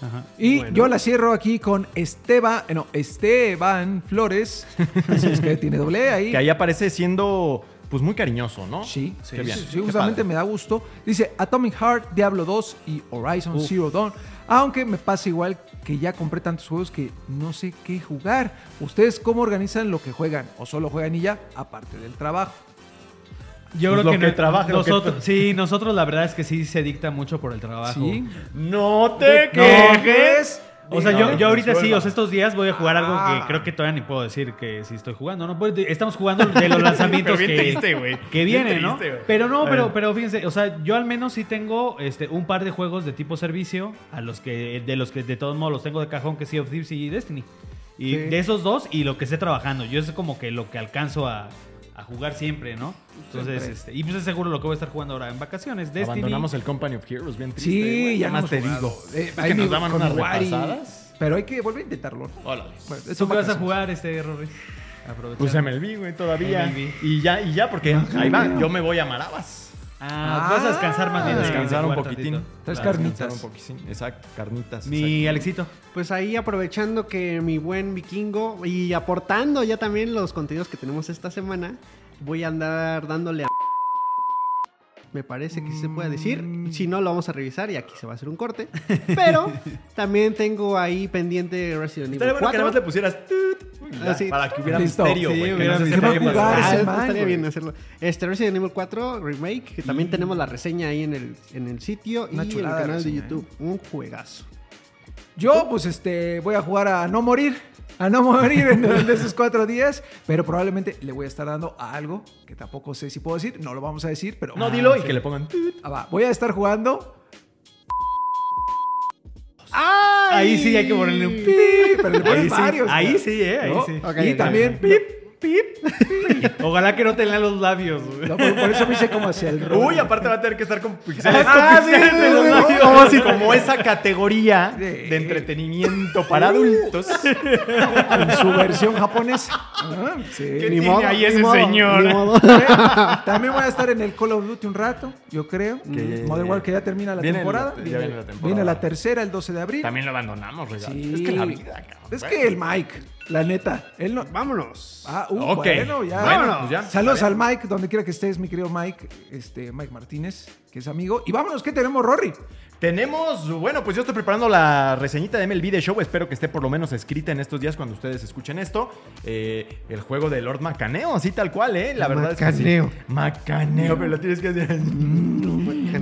Ajá. Y Bueno. yo la cierro aquí con Esteban, eh, no, Esteban Flores. Así es que tiene doble E ahí. Que ahí aparece siendo, pues, muy cariñoso, ¿no? Sí, sí, bien. justamente padre. me da gusto. Dice Atomic Heart, Diablo 2 y Horizon Zero Dawn. Aunque me pasa igual que ya compré tantos juegos que no sé qué jugar. ¿Ustedes cómo organizan lo que juegan? ¿O solo juegan y ya? Aparte del trabajo. Yo Pues creo lo que, que no- trabaja, lo que- nosotros, sí, nosotros la verdad es que sí se dicta mucho por el trabajo. Sí. No te quejes. O sea, No, yo, yo ahorita sí, o sea, estos días voy a jugar algo Ah. que creo que todavía ni puedo decir que sí estoy jugando, ¿no? Pues, estamos jugando de los lanzamientos Pero bien que, triste, güey. que Bien vienen, ¿no? triste. Pero no, pero, pero fíjense, o sea, yo al menos sí tengo este, un par de juegos de tipo servicio, a los que, de los que de todos modos los tengo de cajón, que Sea of Thieves y Destiny. Y Sí. de esos dos y lo que esté trabajando. Yo es como que lo que alcanzo a, a jugar siempre, ¿no? Entonces, Siempre. este, y pues es seguro lo que voy a estar jugando ahora en vacaciones. Destiny. Abandonamos el Company of Heroes, bien triste. Sí, güey. ya más te digo. Eh, Es que nos daban unas Wari, repasadas. Pero hay que volver a intentarlo. Órale. Bueno, ¿Tú qué vas a jugar, este, Rory? Aprovechar. Pues MLB, güey, todavía. MLB. Y ya, y ya, porque ahí va, yo me voy a Marabas. Ah, vas a descansar más bien. Descansar de un poquitín. Tres carnitas. descansar un poquitín. Exacto, carnitas. Mi Alexito. Pues ahí aprovechando que mi buen vikingo y aportando ya también los contenidos que tenemos esta semana, voy a andar dándole a... Me parece que sí se puede decir. Si no, lo vamos a revisar y aquí se va a hacer un corte. Pero también tengo ahí pendiente Resident Evil Estaría bueno que 4. nada más le pusieras tut, Ah, ya, sí. para que hubiera Listo. misterio, Sí, güey. que hubiera no se misterio. sepa qué jugar pasó. ese Ah, man, estaría güey. bien hacerlo. Este Resident Evil 4 Remake, que también tenemos la reseña ahí en el, en el sitio Una y en el chulada de canal de reseña, YouTube. Un juegazo. Yo, pues, este, voy a jugar a no morir. A no morir en durante esos cuatro días. Pero probablemente le voy a estar dando a algo que tampoco sé si puedo decir. No lo vamos a decir, pero. No, dilo y que le pongan. Ah, va. Voy a estar jugando. Ahí sí hay que ponerle un pip. Pero le pones Ahí sí, varios. ahí ¿no? sí, eh, ahí ¿No? sí. Y también. Pip, pip. Ojalá que no te lean los labios, güey. No, por, por eso me hice como hacia el rollo. Uy, aparte va a tener que estar con pixeles. Ah, con pixeles sí, de los sí, labios. sí. Como, si- como esa categoría Sí. de entretenimiento para adultos. En su versión japonesa. Ah, sí. ¿Qué Ni tiene modo, ahí ni ese modo, señor? ni modo. También voy a estar en el Call of Duty un rato, yo creo. Que- Modern Warfare que ya termina la Viene temporada. viene la temporada. Viene la tercera el 12 de abril. También lo abandonamos, regalo. Sí. Es que la vida, cabrón. Es que el Mike, la neta, él no. Vámonos. Ah, uh, Ok. bueno, ya. Bueno, pues ya. Saludos al Mike, donde quiera que estés, mi querido Mike, este, Mike Martínez, que es amigo. Y vámonos, ¿qué tenemos, Rory? Tenemos, bueno, pues yo estoy preparando la reseñita de MLB The Show. Espero que esté por lo menos escrita en estos días cuando ustedes escuchen esto. Eh, el juego de Lord Macaneo, así tal cual, ¿eh? La verdad es que Macaneo. sí. Macaneo, pero lo tienes que hacer.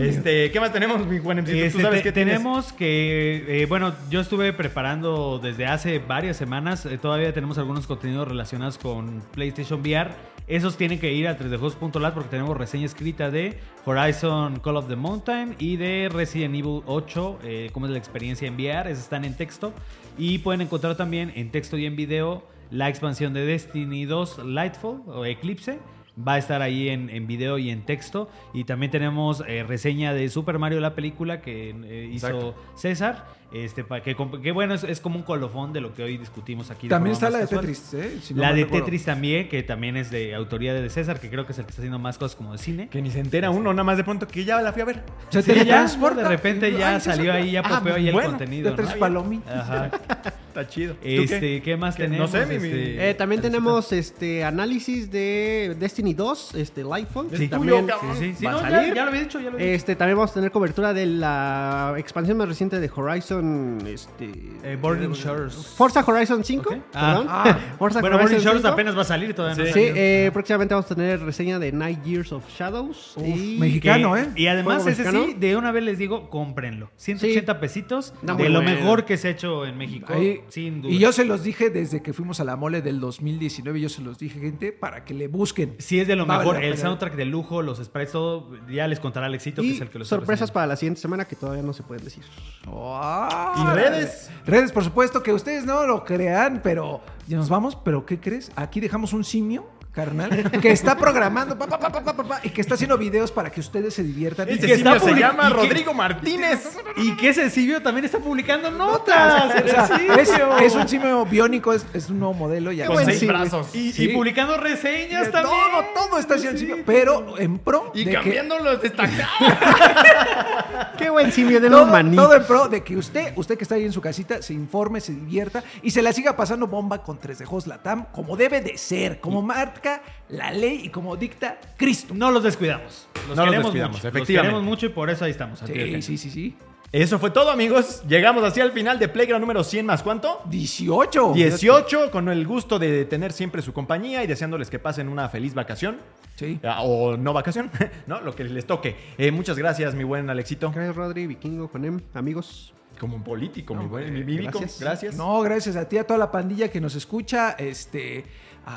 este, ¿qué más tenemos, mi buen MC? ¿Tú Este, sabes te- qué tienes? tenemos que, eh, bueno, yo estuve preparando desde hace varias semanas, eh, todavía tenemos algunos contenidos relacionados con PlayStation VR. Esos tienen que ir a 3dejuegos.lat porque tenemos reseña escrita de Horizon Call of the Mountain y de Resident Evil 8, eh, cómo es la experiencia en VR, están en texto. Y pueden encontrar también en texto y en video la expansión de Destiny 2 Lightfall o Eclipse. Va a estar ahí en, en video y en texto. Y también tenemos eh, reseña de Super Mario la película que eh, hizo Exacto. César. Este, para que, que bueno, es, es como un colofón de lo que hoy discutimos aquí. También está la de casual. Tetris, ¿eh? Si no la de recuerdo. Tetris también, que también es de autoría de César, que creo que es el que está haciendo más cosas como de cine. Que ni se entera uno, nada más de pronto que ya la fui a ver. Se Sí, ya, teletransporta. de repente ya Ay, salió ahí, ya Ah, popeó ahí el contenido. de tres ¿no? palomitas. Ajá. Está chido. ¿Tú Este, ¿qué? más ¿Qué? No tenemos? sé, mi- Este, Eh, también tenemos este análisis de Destiny 2, este Lightfall. Sí. también tuyo. Sí, sí, va no, a ya, salir. ya lo había dicho, ya lo había dicho. Este, también vamos a tener cobertura de la expansión más reciente de Horizon, este, Eh, Burning Shores. Forza Horizon 5, Ok. Ah. perdón. Ah. Forza Bueno, Burning Shores 5. apenas va a salir todavía. no Sí. Salió. eh, próximamente vamos a tener reseña de Night Years of Shadows. Uf, y mexicano. Que- ¿eh? Y además, ese mexicano. sí, de una vez les digo, cómprenlo. 180 pesitos de lo mejor que se ha hecho en México. Ahí- sin duda. y yo se los dije desde que fuimos a la mole del 2019, yo se los dije, gente, para que le busquen. Sí, es de lo Va mejor. El soundtrack de lujo, los sprites, todo. Ya les contará Alexito, que Y es el que lo está sorpresas para la siguiente semana que todavía no se pueden decir. Ah. ¿Y redes? Redes, por supuesto, que ustedes no lo crean, pero ya nos vamos. ¿Pero qué crees? Aquí dejamos un simio, carnal, que está programando pa, pa, pa, pa, pa, pa, pa, y que está haciendo videos para que ustedes se diviertan. y Este que simio está se llama y que- Rodrigo Martínez. Y que ese Silvio también está publicando notas. O sea, el es, un simio biónico, es, es un nuevo modelo. Ya Con seis simio. brazos. Y, Sí. y publicando reseñas De también. Todo, todo está haciendo el simio, pero en pro Y de que cambiando los destacados. Qué buen simio de todo, un maní. todo en pro de que usted, usted que está ahí en su casita, se informe, se divierta y se la siga pasando bomba con tres de Jos Latam, como debe de ser, como marca la ley y como dicta Cristo. No los descuidamos. Los No los queremos descuidamos, mucho. efectivamente. Los queremos mucho y por eso ahí estamos. Sí, sí, sí, sí. Eso fue todo, amigos. Llegamos así al final de Playground número 100 más cuánto? 18. 18, con el gusto de tener siempre su compañía y deseándoles que pasen una feliz vacación. Sí. Ah, O no vacación, ¿no? Lo que les toque. Eh, muchas gracias, mi buen Alexito. Gracias, Rodri, Vikingo, Juanem, amigos. Como un político, mi buen mi eh, bíblico. gracias. Gracias. No, gracias a ti, a toda la pandilla que nos escucha, este,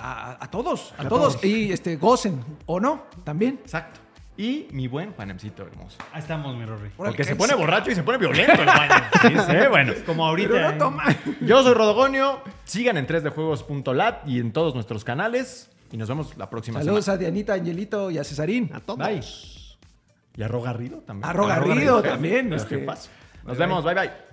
a, a todos, a, A todos. todos. Y este, gocen, o no, también. Exacto. Y mi buen Juanemcito hermoso. Ahí estamos, mi Rory. Porque se que pone borracho y se pone violento el baño. Sí, sí, bueno. Como ahorita. Pero no toma. Yo soy Rodogonio. Sigan en 3dejuegos.lat y en todos nuestros canales. Y nos vemos la próxima Saludos semana. a Dianita, Angelito y a Cesarín. A todos. Bye. Y a Rogarrido también. A Rogarrido también, El este. Bye, Nos bye. vemos. Bye, bye.